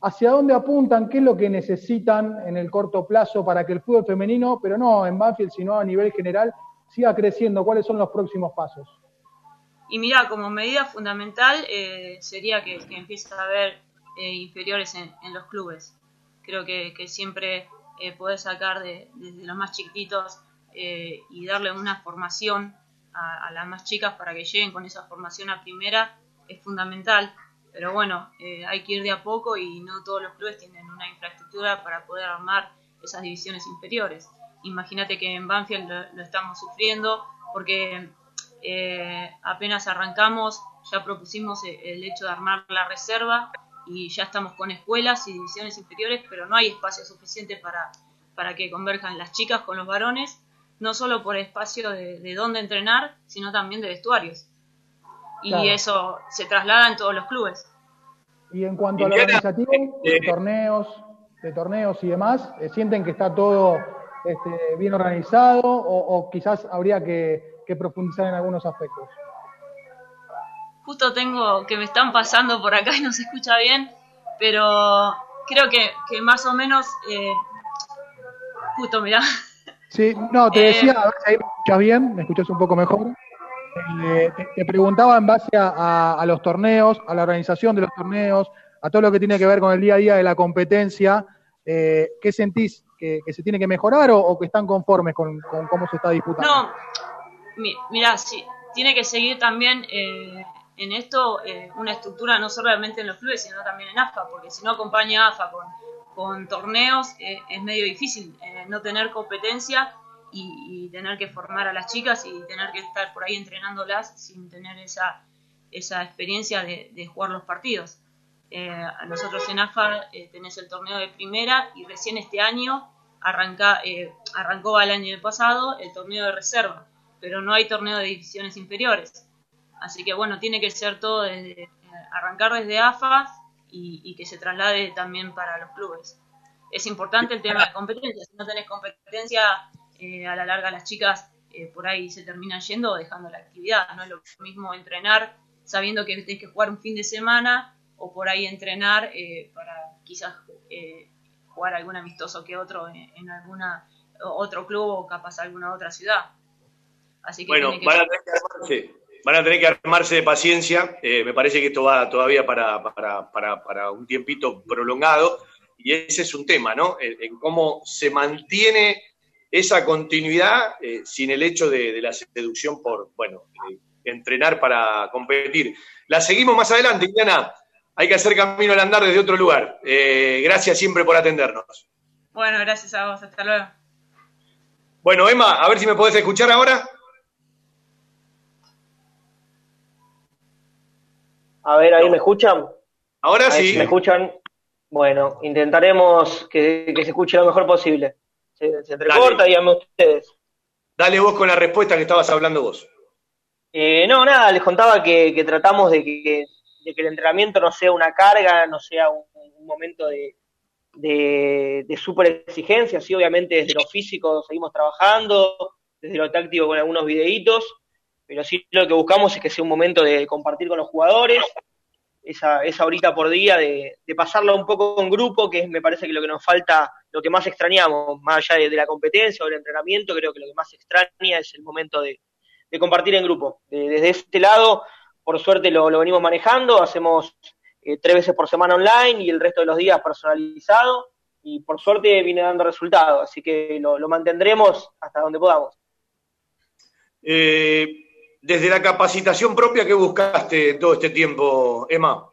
¿hacia dónde apuntan? ¿Qué es lo que necesitan en el corto plazo para que el fútbol femenino, pero no en Banfield, sino a nivel general, siga creciendo? ¿Cuáles son los próximos pasos? Y mira, como medida fundamental eh, sería que, empiece a haber eh, inferiores en, los clubes. Creo que, siempre eh, poder sacar de, desde los más chiquititos eh, y darle una formación a, las más chicas para que lleguen con esa formación a primera es fundamental. Pero bueno, hay que ir de a poco y no todos los clubes tienen una infraestructura para poder armar esas divisiones inferiores. Imagínate que en Banfield lo estamos sufriendo porque eh, apenas arrancamos, ya propusimos el hecho de armar la reserva y ya estamos con escuelas y divisiones inferiores, pero no hay espacio suficiente para, para que converjan las chicas con los varones, no solo por espacio de, dónde entrenar, sino también de vestuarios. Y eso se traslada en todos los clubes. Y en cuanto a lo organizativo, de torneos, de torneos y demás, eh, ¿sienten que está todo este, bien organizado o quizás habría que que profundizar en algunos aspectos. Justo tengo que me están pasando por acá y no se escucha bien, pero creo que, que más o menos, eh, justo, mirá. Sí, no, te decía, a ver si ahí me escuchas bien, me escuchas un poco mejor. Eh, te, preguntaba en base a, los torneos, a la organización de los torneos, a todo lo que tiene que ver con el día a día de la competencia, eh, ¿qué sentís? ¿Que, se tiene que mejorar o, que están conformes con, con, cómo se está disputando? No, mira, sí, tiene que seguir también eh, en esto eh, una estructura no solamente en los clubes, sino también en AFA, porque si no acompaña AFA con, con torneos eh, es medio difícil no tener competencia y, tener que formar a las chicas y tener que estar por ahí entrenándolas sin tener esa, esa experiencia de, de jugar los partidos. nosotros en AFA tenés el torneo de primera y recién este año arranca, arrancó el año pasado el torneo de reserva pero no hay torneo de divisiones inferiores. Así que bueno, tiene que ser todo desde, eh, arrancar desde AFA y, que se traslade también para los clubes. Es importante el tema de competencia, si no tenés competencia, eh, a la larga las chicas eh, por ahí se terminan yendo o dejando la actividad. No es lo mismo entrenar sabiendo que tenés que jugar un fin de semana o por ahí entrenar para quizás jugar algún amistoso que otro en, en alguna otro club o capaz alguna otra ciudad bueno, van, a tener que armarse, de paciencia. Eh, me parece que esto va todavía para, para, un tiempito prolongado. Y ese es un tema, ¿no? En, cómo se mantiene esa continuidad eh, sin el hecho de, la seducción por, bueno, eh, entrenar para competir. La seguimos más adelante, Indiana. Hay que hacer camino al andar desde otro lugar. gracias siempre por atendernos. Bueno, gracias a vos. Hasta luego. Bueno, Emma, a ver si me podés escuchar ahora. A ver, ahí me escuchan. Ahora sí. ¿Me escuchan? Bueno, intentaremos que, se escuche lo mejor posible. Se, se entrecorta, díganme ustedes. Dale vos con la respuesta que estabas hablando vos. Eh, no, nada, les contaba que, tratamos de que, el entrenamiento no sea una carga, no sea un, momento de, de, de super exigencia. Sí, obviamente desde lo físico seguimos trabajando, desde lo táctico con algunos videitos, pero sí lo que buscamos es que sea un momento de compartir con los jugadores, esa, esa horita por día de, de pasarla un poco en grupo, que me parece que lo que nos falta, lo que más extrañamos, más allá de, la competencia o del entrenamiento, creo que lo que más extraña es el momento de, compartir en grupo. desde este lado, por suerte lo, venimos manejando, hacemos eh, tres veces por semana online y el resto de los días personalizado, y por suerte viene dando resultados, así que lo, lo mantendremos hasta donde podamos. Eh, desde la capacitación propia, ¿qué buscaste todo este tiempo, Emma?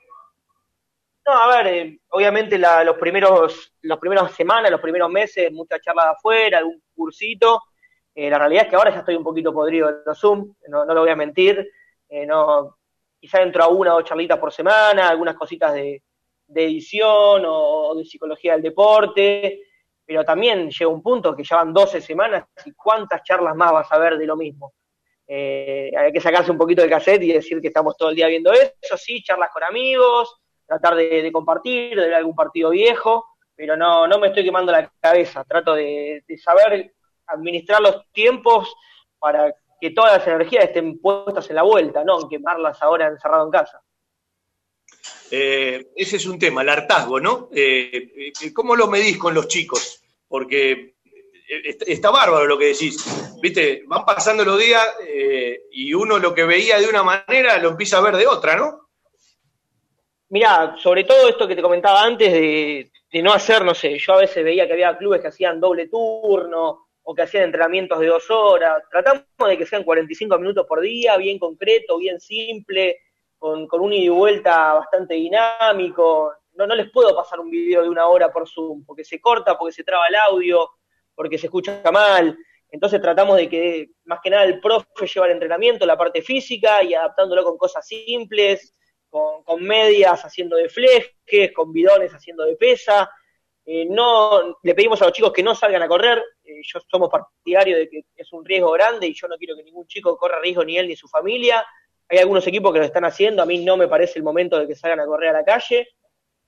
No, a ver, eh, obviamente los primeros, las primeras semanas, los primeros meses, muchas charlas afuera, algún cursito. Eh, la realidad es que ahora ya estoy un poquito podrido en los Zoom, no, lo voy a mentir. Eh, no, quizá entro a una o dos charlitas por semana, algunas cositas de, edición o, de psicología del deporte, pero también llega un punto que ya van 12 semanas y cuántas charlas más vas a ver de lo mismo. Eh, hay que sacarse un poquito de cassette y decir que estamos todo el día viendo eso, sí, charlas con amigos, tratar de, compartir, de ver algún partido viejo, pero no, no me estoy quemando la cabeza, trato de, saber administrar los tiempos para que todas las energías estén puestas en la vuelta, no quemarlas ahora encerrado en casa. Eh, ese es un tema, el hartazgo, ¿no? Eh, ¿Cómo lo medís con los chicos? Porque está bárbaro lo que decís. Viste, van pasando los días y uno lo que veía de una manera lo empieza a ver de otra, ¿no? Mirá, sobre todo esto que te comentaba antes de, no hacer, no sé, yo a veces veía que había clubes que hacían doble turno o que hacían entrenamientos de dos horas. Tratamos de que sean 45 minutos por día, bien concreto, bien simple, con, con un ida y vuelta bastante dinámico. No, no les puedo pasar un video de una hora por Zoom, porque se corta, porque se traba el audio, porque se escucha mal. Entonces tratamos de que más que nada el profe lleva el entrenamiento, la parte física y adaptándolo con cosas simples con, medias haciendo de flejes, con bidones haciendo de pesa. Eh, no le pedimos a los chicos que no salgan a correr. Eh, yo somos partidarios de que es un riesgo grande y yo no quiero que ningún chico corra riesgo ni él ni su familia. Hay algunos equipos que lo están haciendo. A mí no me parece el momento de que salgan a correr a la calle.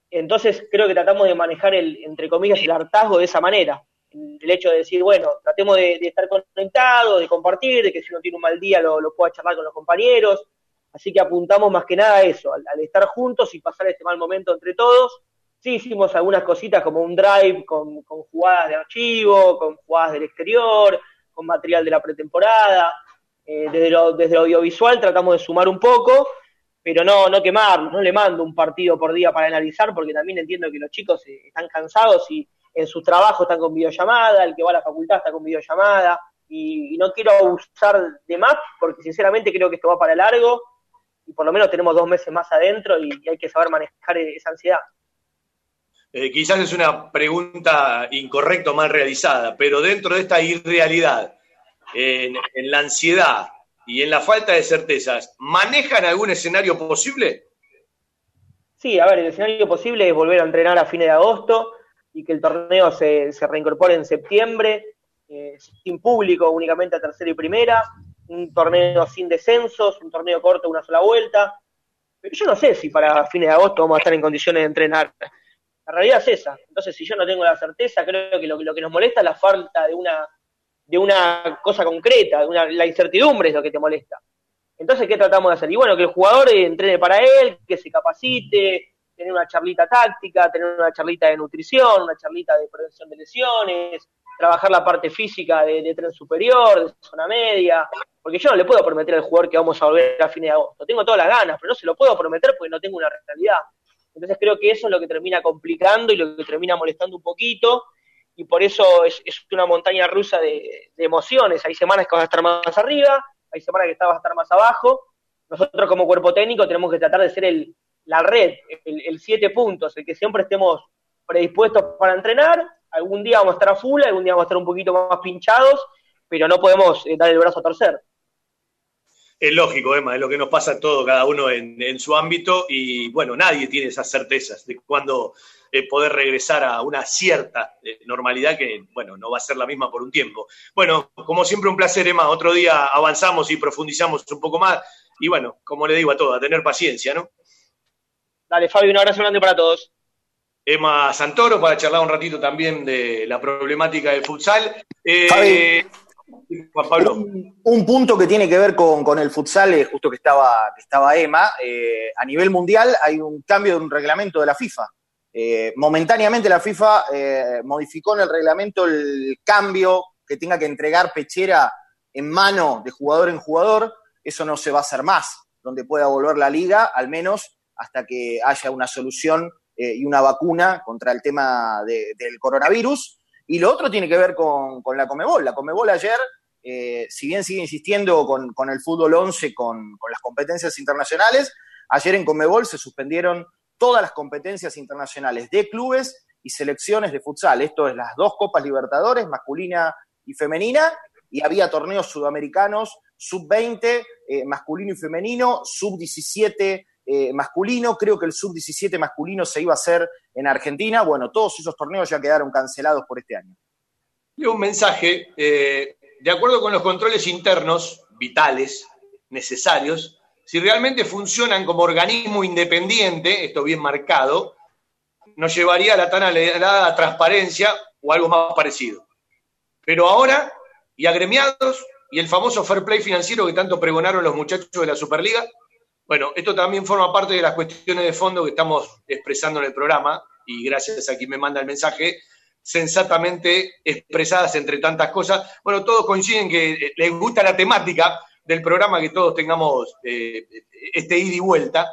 Entonces creo que tratamos de manejar el, entre comillas, el hartazgo de esa manera. El hecho de decir, bueno, tratemos de, estar conectados, de compartir, de que si uno tiene un mal día lo, lo pueda charlar con los compañeros Así que apuntamos más que nada a eso, al, estar juntos y pasar este mal momento entre todos. Sí hicimos algunas cositas como un drive con, jugadas de archivo, con jugadas del exterior, con material de la pretemporada. Eh, desde, lo, desde audiovisual tratamos de sumar un poco, pero no, no quemarnos, no le mando un partido por día para analizar, porque también entiendo que los chicos eh, están cansados y en sus trabajos están con videollamada, el que va a la facultad está con videollamada, y, y no quiero abusar de más, porque sinceramente creo que esto va para largo y por lo menos tenemos dos meses más adentro y, hay que saber manejar esa ansiedad. Eh, quizás es una pregunta incorrecta o mal realizada, pero dentro de esta irrealidad, en, la ansiedad y en la falta de certezas, ¿manejan algún escenario posible? Sí, a ver, el escenario posible es volver a entrenar a fines de agosto y que el torneo se, reincorpore en septiembre, eh, sin público, únicamente a tercera y primera, un torneo sin descensos, un torneo corto, una sola vuelta. Pero yo no sé si para fines de agosto vamos a estar en condiciones de entrenar. La realidad es esa. Entonces, si yo no tengo la certeza, creo que lo, lo que nos molesta es la falta de una, de una cosa concreta, de una, la incertidumbre es lo que te molesta. Entonces, ¿qué tratamos de hacer? Y bueno, que el jugador entrene para él, que se capacite, tener una charlita táctica, tener una charlita de nutrición, una charlita de prevención de lesiones, trabajar la parte física de, tren superior, de zona media, porque yo no le puedo prometer al jugador que vamos a volver a fin de agosto. Tengo todas las ganas, pero no se lo puedo prometer porque no tengo una realidad. Entonces creo que eso es lo que termina complicando y lo que termina molestando un poquito, y por eso es, una montaña rusa de, emociones. Hay semanas que vas a estar más arriba, hay semanas que vas a estar más abajo. Nosotros como cuerpo técnico tenemos que tratar de ser el, la red, el, siete puntos, el que siempre estemos predispuestos para entrenar algún día vamos a estar a full, algún día vamos a estar un poquito más pinchados, pero no podemos eh, dar el brazo a torcer. Es lógico, Emma, es lo que nos pasa a todos, cada uno en, su ámbito, y bueno, nadie tiene esas certezas de cuándo eh, poder regresar a una cierta eh, normalidad que, bueno, no va a ser la misma por un tiempo. Bueno, como siempre, un placer, Emma. Otro día avanzamos y profundizamos un poco más, y bueno, como le digo a todos, a tener paciencia, ¿no? Dale, Fabio, un abrazo grande para todos. Emma Santoro para charlar un ratito también de la problemática del futsal. Eh, Juan Pablo. Un, punto que tiene que ver con, el futsal, eh, justo que estaba, que estaba Emma, eh, a nivel mundial hay un cambio de un reglamento de la FIFA. momentáneamente la FIFA modificó en el reglamento el cambio que tenga que entregar pechera en mano de jugador en jugador. Eso no se va a hacer más, donde pueda volver la liga, al menos hasta que haya una solución eh, y una vacuna contra el tema del coronavirus. Y lo otro tiene que ver con, la Comebol. La Comebol ayer, eh, si bien sigue insistiendo con, el fútbol 11, con, las competencias internacionales, ayer en Comebol se suspendieron todas las competencias internacionales de clubes y selecciones de futsal. Esto es las dos Copas Libertadores, masculina y femenina, y había torneos sudamericanos sub-20, eh, masculino y femenino, sub-17 eh, masculino, creo que el sub-17 masculino se iba a hacer en Argentina. Bueno, todos esos torneos ya quedaron cancelados por este año. Y un mensaje, eh, de acuerdo con los controles internos vitales, necesarios, si realmente funcionan como organismo independiente, esto bien marcado, nos llevaría a la tan alegrada transparencia o algo más parecido. Pero ahora, y agremiados, y el famoso fair play financiero que tanto pregonaron los muchachos de la Superliga, bueno, esto también forma parte de las cuestiones de fondo que estamos expresando en el programa, y gracias a quien me manda el mensaje, sensatamente expresadas entre tantas cosas. Bueno, todos coinciden que les gusta la temática del programa, que todos tengamos eh, este ida y vuelta.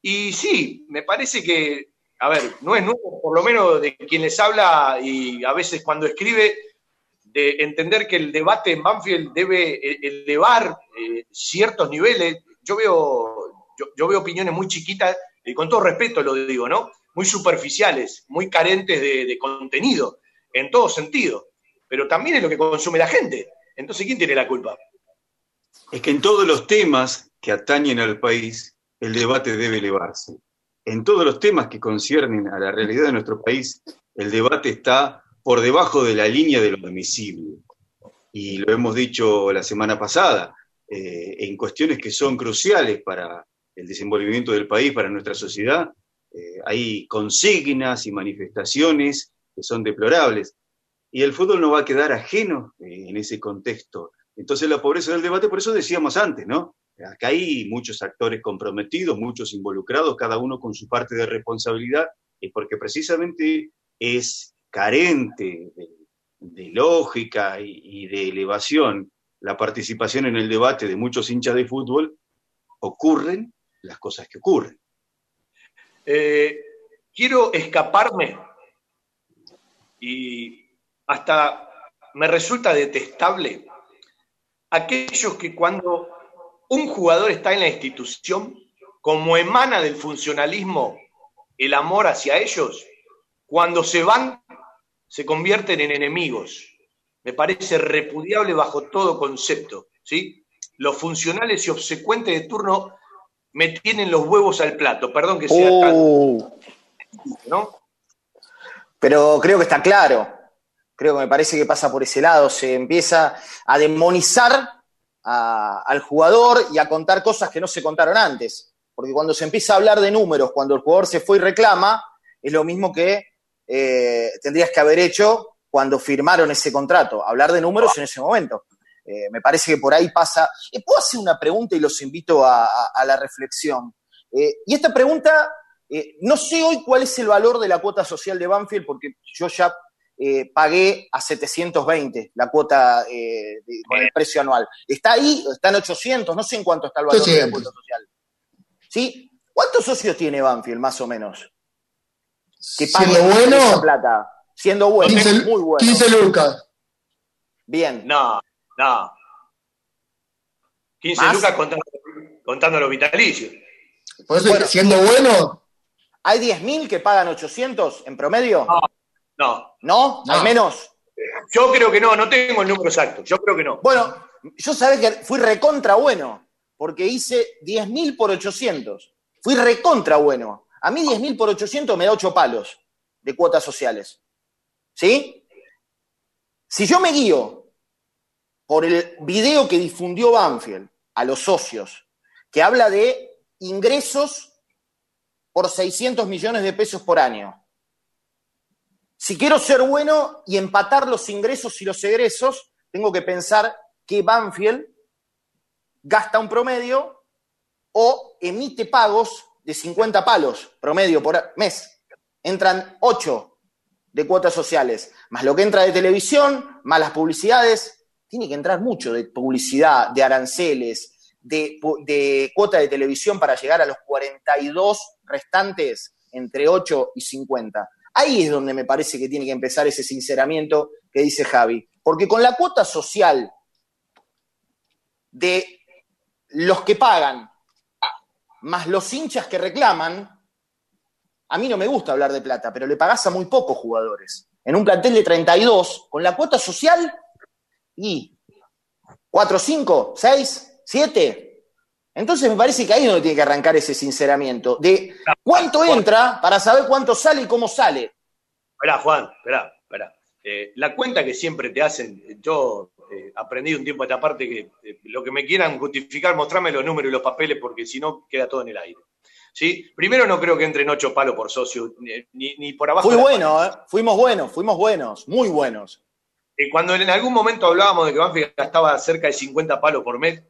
Y sí, me parece que, a ver, no es nuevo, por lo menos de quien les habla y a veces cuando escribe, de entender que el debate en Banfield debe eh, elevar eh, ciertos niveles. Yo veo, yo, veo opiniones muy chiquitas, y con todo respeto lo digo, ¿no? Muy superficiales, muy carentes de, contenido, en todo sentido. Pero también es lo que consume la gente. Entonces, ¿quién tiene la culpa? Es que en todos los temas que atañen al país, el debate debe elevarse. En todos los temas que conciernen a la realidad de nuestro país, el debate está por debajo de la línea de lo admisible. Y lo hemos dicho la semana pasada, eh, en cuestiones que son cruciales para el desenvolvimiento del país, para nuestra sociedad, eh, hay consignas y manifestaciones que son deplorables. Y el fútbol no va a quedar ajeno eh, en ese contexto. Entonces la pobreza del debate, por eso decíamos antes, ¿no? Acá hay muchos actores comprometidos, muchos involucrados, cada uno con su parte de responsabilidad, y porque precisamente es carente de, lógica y, de elevación la participación en el debate de muchos hinchas de fútbol, ocurren las cosas que ocurren. Eh, quiero escaparme y hasta me resulta detestable aquellos que cuando un jugador está en la institución, como emana del funcionalismo el amor hacia ellos, cuando se van se convierten en enemigos. Me parece repudiable bajo todo concepto. ¿sí? Los funcionales y obsecuentes de turno me tienen los huevos al plato. Perdón que sea tan. Uh. ¿no? Pero creo que está claro. Creo que me parece que pasa por ese lado. Se empieza a demonizar al jugador y a contar cosas que no se contaron antes. Porque cuando se empieza a hablar de números, cuando el jugador se fue y reclama, es lo mismo que eh, tendrías que haber hecho cuando firmaron ese contrato, hablar de números en ese momento. Eh, me parece que por ahí pasa. Eh, ¿Puedo hacer una pregunta y los invito a, la reflexión? y esta pregunta, no sé hoy cuál es el valor de la cuota social de Banfield, porque yo ya pagué a 720 la cuota con el precio anual. ¿Está ahí? ¿Está en 800? No sé en cuánto está el valor de la cuota social. ¿Sí? ¿Cuántos socios tiene Banfield, más o menos? que siendo bueno, plata. Siendo bueno, 15, muy bueno. 15 lucas. Bien. No, no. 15 lucas contando, los vitalicios. Por eso, siendo bueno. ¿Hay 10.000 que pagan 800 en promedio? No. ¿No? ¿Al menos? Yo creo que no, no tengo el número exacto. Yo creo que no. Bueno, yo sabés que fui recontra bueno, porque hice 10.000 por 800. Fui recontra bueno. A mí 10.000 por 800 me da 8 palos de cuotas sociales. ¿Sí? Si yo me guío por el video que difundió Banfield a los socios, que habla de ingresos por 600 millones de pesos por año. Si quiero ser bueno y empatar los ingresos y los egresos, tengo que pensar que Banfield gasta un promedio o emite pagos de 50 palos promedio por mes. Entran 8 de cuotas sociales, más lo que entra de televisión, más las publicidades. Tiene que entrar mucho de publicidad, de aranceles, de, cuota de televisión para llegar a los 42 restantes entre 8 y 50. Ahí es donde me parece que tiene que empezar ese sinceramiento que dice Javi. Porque con la cuota social de los que pagan más los hinchas que reclaman, a mí no me gusta hablar de plata, pero le pagás a muy pocos jugadores. En un plantel de 32, con la cuota social, y 4, 5, 6, 7. Entonces me parece que ahí es donde tiene que arrancar ese sinceramiento, de cuánto entra para saber cuánto sale y cómo sale. Esperá, Juan, esperá, esperá. Eh, la cuenta que siempre te hacen, yo eh, aprendí un tiempo a esta parte que eh, lo que me quieran justificar, mostrarme los números y los papeles, porque si no queda todo en el aire. ¿Sí? Primero no creo que entren ocho palos por socio, ni, por abajo. Fui bueno, fuimos buenos, fuimos buenos, muy buenos. Cuando en algún momento hablábamos de que Banfield gastaba cerca de 50 palos por mes,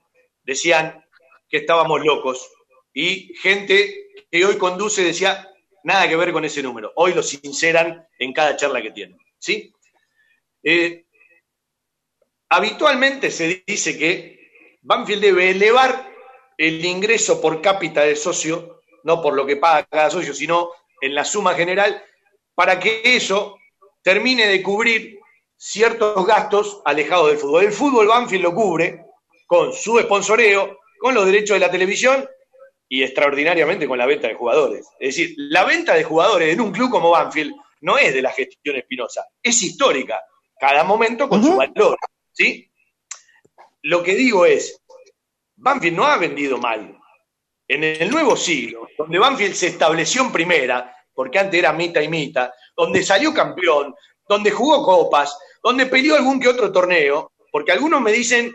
decían que estábamos locos. Y gente que hoy conduce decía, nada que ver con ese número. Hoy lo sinceran en cada charla que tienen. ¿sí? Eh, habitualmente se dice que Banfield debe elevar el ingreso por cápita de socio, no por lo que paga cada socio, sino en la suma general, para que eso termine de cubrir ciertos gastos alejados del fútbol. El fútbol Banfield lo cubre con su sponsoreo, con los derechos de la televisión y extraordinariamente con la venta de jugadores. Es decir, la venta de jugadores en un club como Banfield no es de la gestión espinosa, es histórica, cada momento con su valor, ¿sí? Lo que digo es, Banfield no ha vendido mal. En el nuevo siglo, donde Banfield se estableció en primera, porque antes era mitad y mitad, donde salió campeón, donde jugó copas, donde peleó algún que otro torneo, porque algunos me dicen,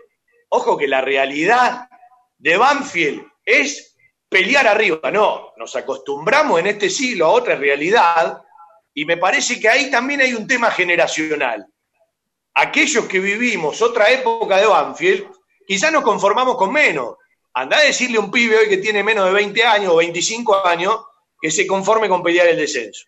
ojo que la realidad de Banfield es pelear arriba. No, nos acostumbramos en este siglo a otra realidad y me parece que ahí también hay un tema generacional. Aquellos que vivimos otra época de Banfield, quizás nos conformamos con menos. Anda a decirle a un pibe hoy que tiene menos de 20 años o 25 años que se conforme con pelear el descenso.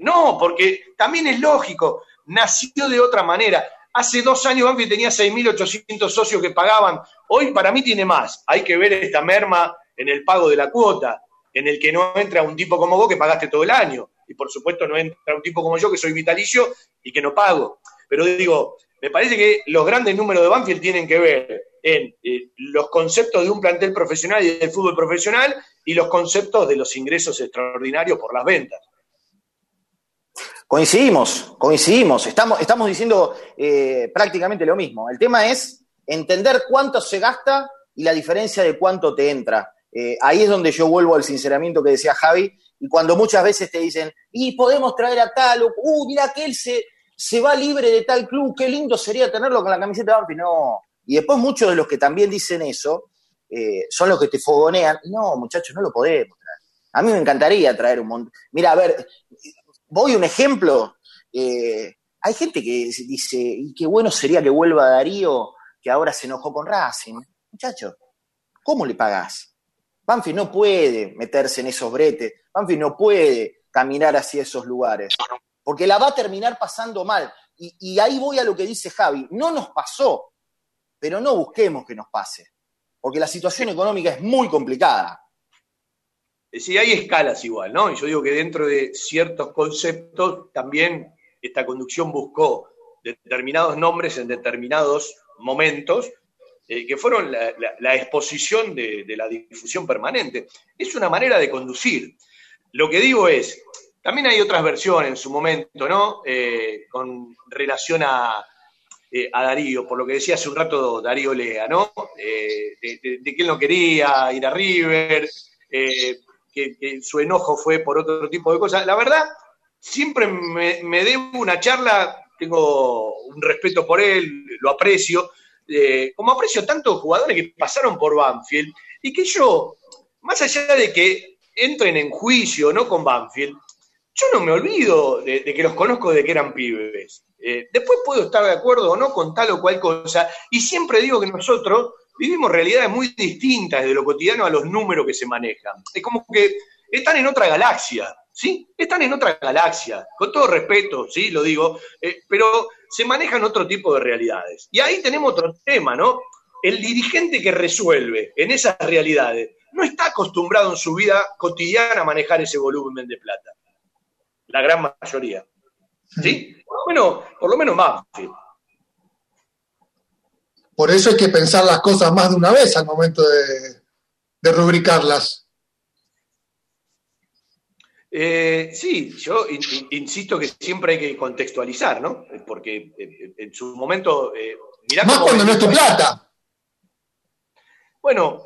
No, porque también es lógico, nació de otra manera. Hace dos años Banfield tenía 6.800 socios que pagaban, hoy para mí tiene más. Hay que ver esta merma en el pago de la cuota, en el que no entra un tipo como vos que pagaste todo el año y por supuesto no entra un tipo como yo que soy vitalicio y que no pago. Pero digo, me parece que los grandes números de Banfield tienen que ver en eh, los conceptos de un plantel profesional y del fútbol profesional y los conceptos de los ingresos extraordinarios por las ventas. Coincidimos, coincidimos. Estamos, estamos diciendo eh, prácticamente lo mismo. El tema es entender cuánto se gasta y la diferencia de cuánto te entra. Eh, ahí es donde yo vuelvo al sinceramiento que decía Javi, y cuando muchas veces te dicen, y podemos traer a tal, o, uh, mira que él se, se va libre de tal club, qué lindo sería tenerlo con la camiseta de Banfield. No. Y después muchos de los que también dicen eso eh, son los que te fogonean. No, muchachos, no lo podemos traer. A mí me encantaría traer un montón. Mira, a ver, voy un ejemplo. Eh, hay gente que dice, y qué bueno sería que vuelva Darío, que ahora se enojó con Racing. Muchachos, ¿cómo le pagás? Banfield no puede meterse en esos bretes, Banfield no puede caminar hacia esos lugares, porque la va a terminar pasando mal. Y, ahí voy a lo que dice Javi, no nos pasó, pero no busquemos que nos pase, porque la situación económica es muy complicada. Sí, hay escalas igual, ¿no? Y yo digo que dentro de ciertos conceptos también esta conducción buscó determinados nombres en determinados momentos eh, que fueron la, exposición de, la difusión permanente. Es una manera de conducir. Lo que digo es, también hay otras versiones en su momento, ¿no? Eh, con relación a, eh, a, Darío, por lo que decía hace un rato Darío Lea, ¿no? de, que él no quería ir a River, que, su enojo fue por otro tipo de cosas. La verdad, siempre me, debo una charla, tengo un respeto por él, lo aprecio, eh, como aprecio tantos jugadores que pasaron por Banfield y que yo, más allá de que entren en juicio no con Banfield, yo no me olvido de, que los conozco de que eran pibes. Eh, después puedo estar de acuerdo o no con tal o cual cosa, y siempre digo que nosotros vivimos realidades muy distintas de lo cotidiano a los números que se manejan. Es como que están en otra galaxia. ¿sí? Están en otra galaxia, con todo respeto, ¿sí? Lo digo, eh, pero se manejan otro tipo de realidades. Y ahí tenemos otro tema, ¿no? El dirigente que resuelve en esas realidades no está acostumbrado en su vida cotidiana a manejar ese volumen de plata. La gran mayoría. ¿Sí? Por lo menos, por lo menos más. Por eso hay que pensar las cosas más de una vez al momento de, de rubricarlas. Eh, sí, yo insisto que siempre hay que contextualizar, ¿no? Porque eh, en su momento. Eh, Más cuando no es tu plata. Bueno,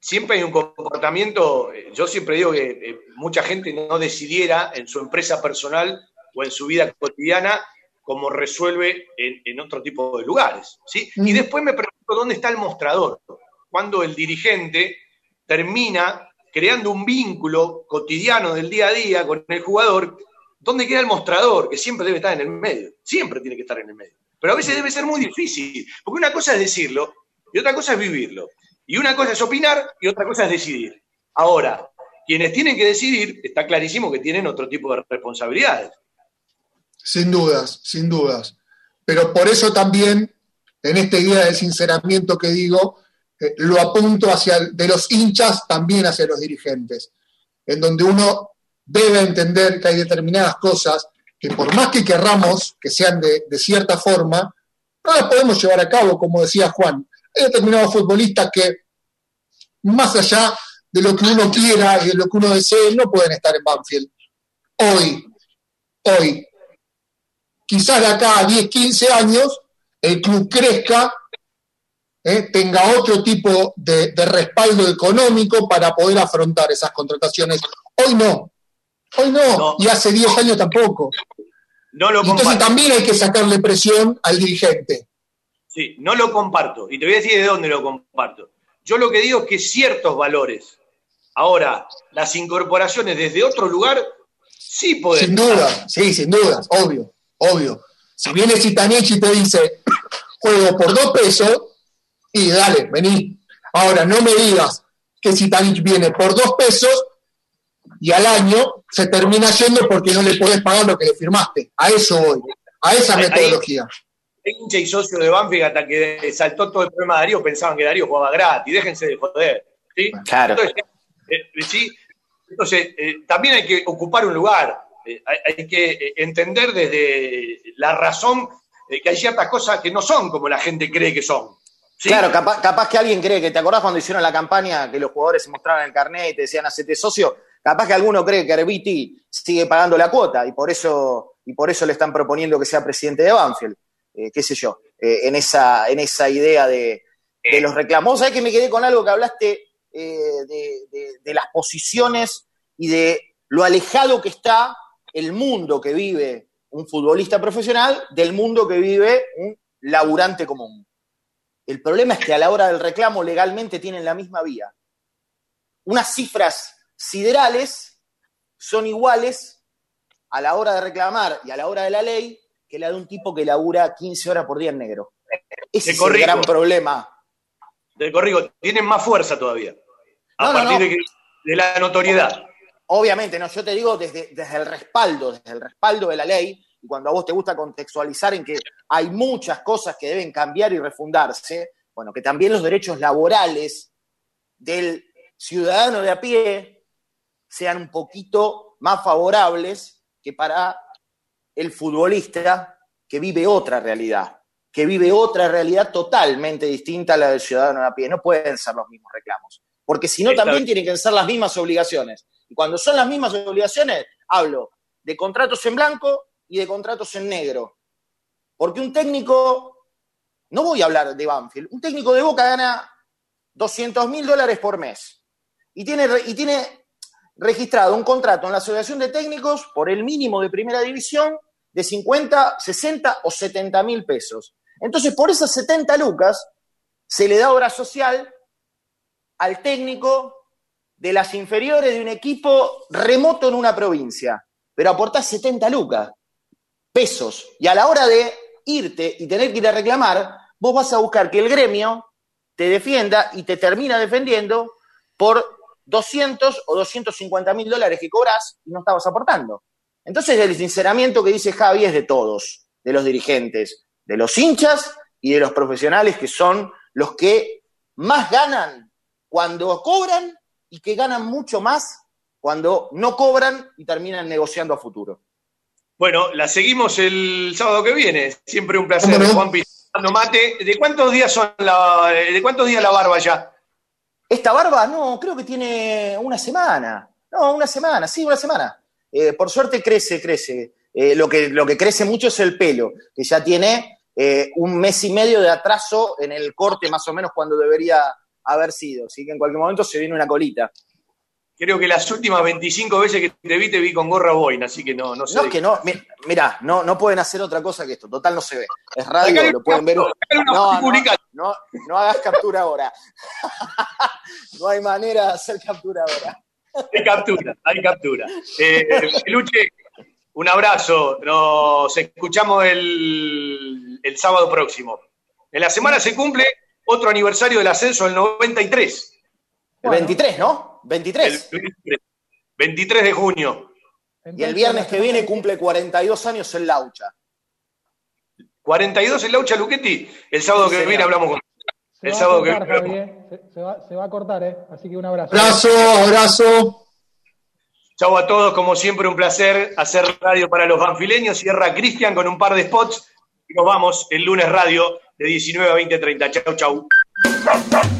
siempre hay un comportamiento. Yo siempre digo que mucha gente no decidiera en su empresa personal o en su vida cotidiana como resuelve en, otro tipo de lugares. ¿sí? Y después me pregunto dónde está el mostrador, cuando el dirigente termina creando un vínculo cotidiano del día a día con el jugador, ¿dónde queda el mostrador? Que siempre debe estar en el medio, siempre tiene que estar en el medio. Pero a veces debe ser muy difícil, porque una cosa es decirlo y otra cosa es vivirlo. Y una cosa es opinar y otra cosa es decidir. Ahora, quienes tienen que decidir, está clarísimo que tienen otro tipo de responsabilidades. Sin dudas, sin dudas. Pero por eso también, en este día del sinceramiento que digo, eh, lo apunto hacia de los hinchas también hacia los dirigentes, en donde uno debe entender que hay determinadas cosas que por más que querramos que sean de, de cierta forma, no las podemos llevar a cabo, como decía Juan. Hay determinados futbolistas que, más allá de lo que uno quiera y de lo que uno desee, no pueden estar en Banfield. Hoy, hoy. Quizás de acá a 10, 15 años, el club crezca, eh, tenga otro tipo de, respaldo económico para poder afrontar esas contrataciones. Hoy no. Hoy no. Y hace 10 años tampoco. No lo Entonces también hay que sacarle presión al dirigente. Sí, no lo comparto. Y te voy a decir de dónde lo comparto. Yo lo que digo es que ciertos valores Ahora, las incorporaciones desde otro lugar sí pueden. Sin duda, sí, sin duda, obvio, obvio. Si viene Citanich y te dice, juego por dos pesos, y dale, vení. Ahora, no me digas que Citanich viene por dos pesos y al año se termina yendo porque no le podés pagar lo que le firmaste. A eso voy, a esa metodología. Hay hincha y socio de Banfield hasta que saltó todo el problema de Darío, pensaban que Darío jugaba gratis, déjense de joder. ¿sí? Claro. Eh, ¿sí? Entonces, eh, también hay que ocupar un lugar, eh, hay, que entender desde la razón que hay ciertas cosas que no son como la gente cree que son. Claro, capaz, que alguien cree que, ¿te acordás cuando hicieron la campaña que los jugadores se mostraban el carnet y te decían hacete socio? Capaz que alguno cree que Herbiti sigue pagando la cuota y por eso, y por eso le están proponiendo que sea presidente de Banfield, qué sé yo, en, esa, en esa idea de, los reclamos. ¿Sabés que me quedé con algo que hablaste eh, de, las posiciones y de lo alejado que está el mundo que vive un futbolista profesional del mundo que vive un laburante común. El problema es que a la hora del reclamo legalmente tienen la misma vía. Unas cifras siderales son iguales a la hora de reclamar y a la hora de la ley que la de un tipo que labura 15 horas por día en negro. Ese es el gran problema del corrigo, tienen más fuerza todavía. A partir De, la notoriedad. Obviamente, no, yo te digo desde, desde el respaldo, desde el respaldo de la ley, y cuando a vos te gusta contextualizar en que hay muchas cosas que deben cambiar y refundarse, bueno, que también los derechos laborales del ciudadano de a pie sean un poquito más favorables que para el futbolista que vive otra realidad que vive otra realidad totalmente distinta a la del ciudadano a pie. No pueden ser los mismos reclamos, porque si no también tienen que ser las mismas obligaciones. Y cuando son las mismas obligaciones, hablo de contratos en blanco y de contratos en negro. Porque un técnico, no voy a hablar de Banfield, un técnico de Boca gana 200 mil dólares por mes y tiene, y tiene registrado un contrato en la Asociación de Técnicos por el mínimo de primera división de 50, 60 o 70 mil pesos. Entonces, por esas 70 lucas, se le da obra social al técnico de las inferiores de un equipo remoto en una provincia, pero aportás 70 lucas, pesos, y a la hora de irte y tener que ir a reclamar, vos vas a buscar que el gremio te defienda y te termina defendiendo por 200 o 250 mil dólares que cobras y no estabas aportando. Entonces el sinceramiento que dice Javi es de todos, de los dirigentes, de los hinchas y de los profesionales que son los que más ganan cuando cobran y que ganan mucho más cuando no cobran y terminan negociando a futuro. Bueno, la seguimos el sábado que viene. Siempre un placer, Juan Mate. ¿De cuántos días son la, de cuántos días la barba ya? Esta barba, no, creo que tiene una semana. No, una semana, sí, una semana. Eh, por suerte crece, crece. Eh, lo, que, lo que crece mucho es el pelo, que ya tiene eh, un mes y medio de atraso en el corte, más o menos cuando debería haber sido. Así que en cualquier momento se viene una colita. creo que las últimas 25 veces que te vi, te vi con gorra boina, así que no, no sé. No, que no, mira, no, no pueden hacer otra cosa que esto, total no se ve. Es radio, lo pueden ver. No, no, no, hagas captura ahora. [LAUGHS] no hay manera de hacer captura ahora. Hay captura, hay captura. Eh, Luche, un abrazo. Nos escuchamos el, el sábado próximo. En la semana se cumple otro aniversario del ascenso del 93. El 23, ¿no? 23. 23. de junio. Y el viernes que viene cumple 42 años en Laucha. 42 en Laucha Luchetti. El sábado que viene hablamos con. el sábado que viene. Se, va, se va a cortar, ¿eh? Así que un abrazo. Abrazo, abrazo. Chau a todos, como siempre, un placer hacer radio para los banfileños. Cierra Cristian con un par de spots. Y nos vamos el lunes radio de 19 a 20.30. Chau, chau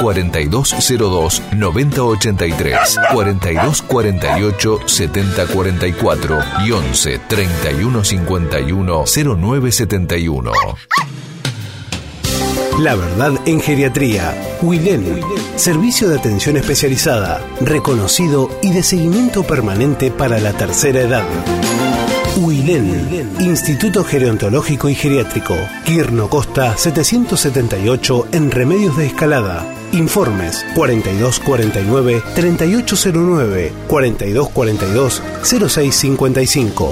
4202 9083, 4248 7044 y 11 3151 0971. La verdad en geriatría. Willen. Servicio de atención especializada, reconocido y de seguimiento permanente para la tercera edad. Huilén, Instituto Gerontológico y Geriátrico, Quirno Costa 778 en Remedios de Escalada. Informes 4249-3809, 4242-0655.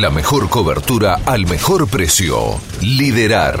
La mejor cobertura al mejor precio. Liderar.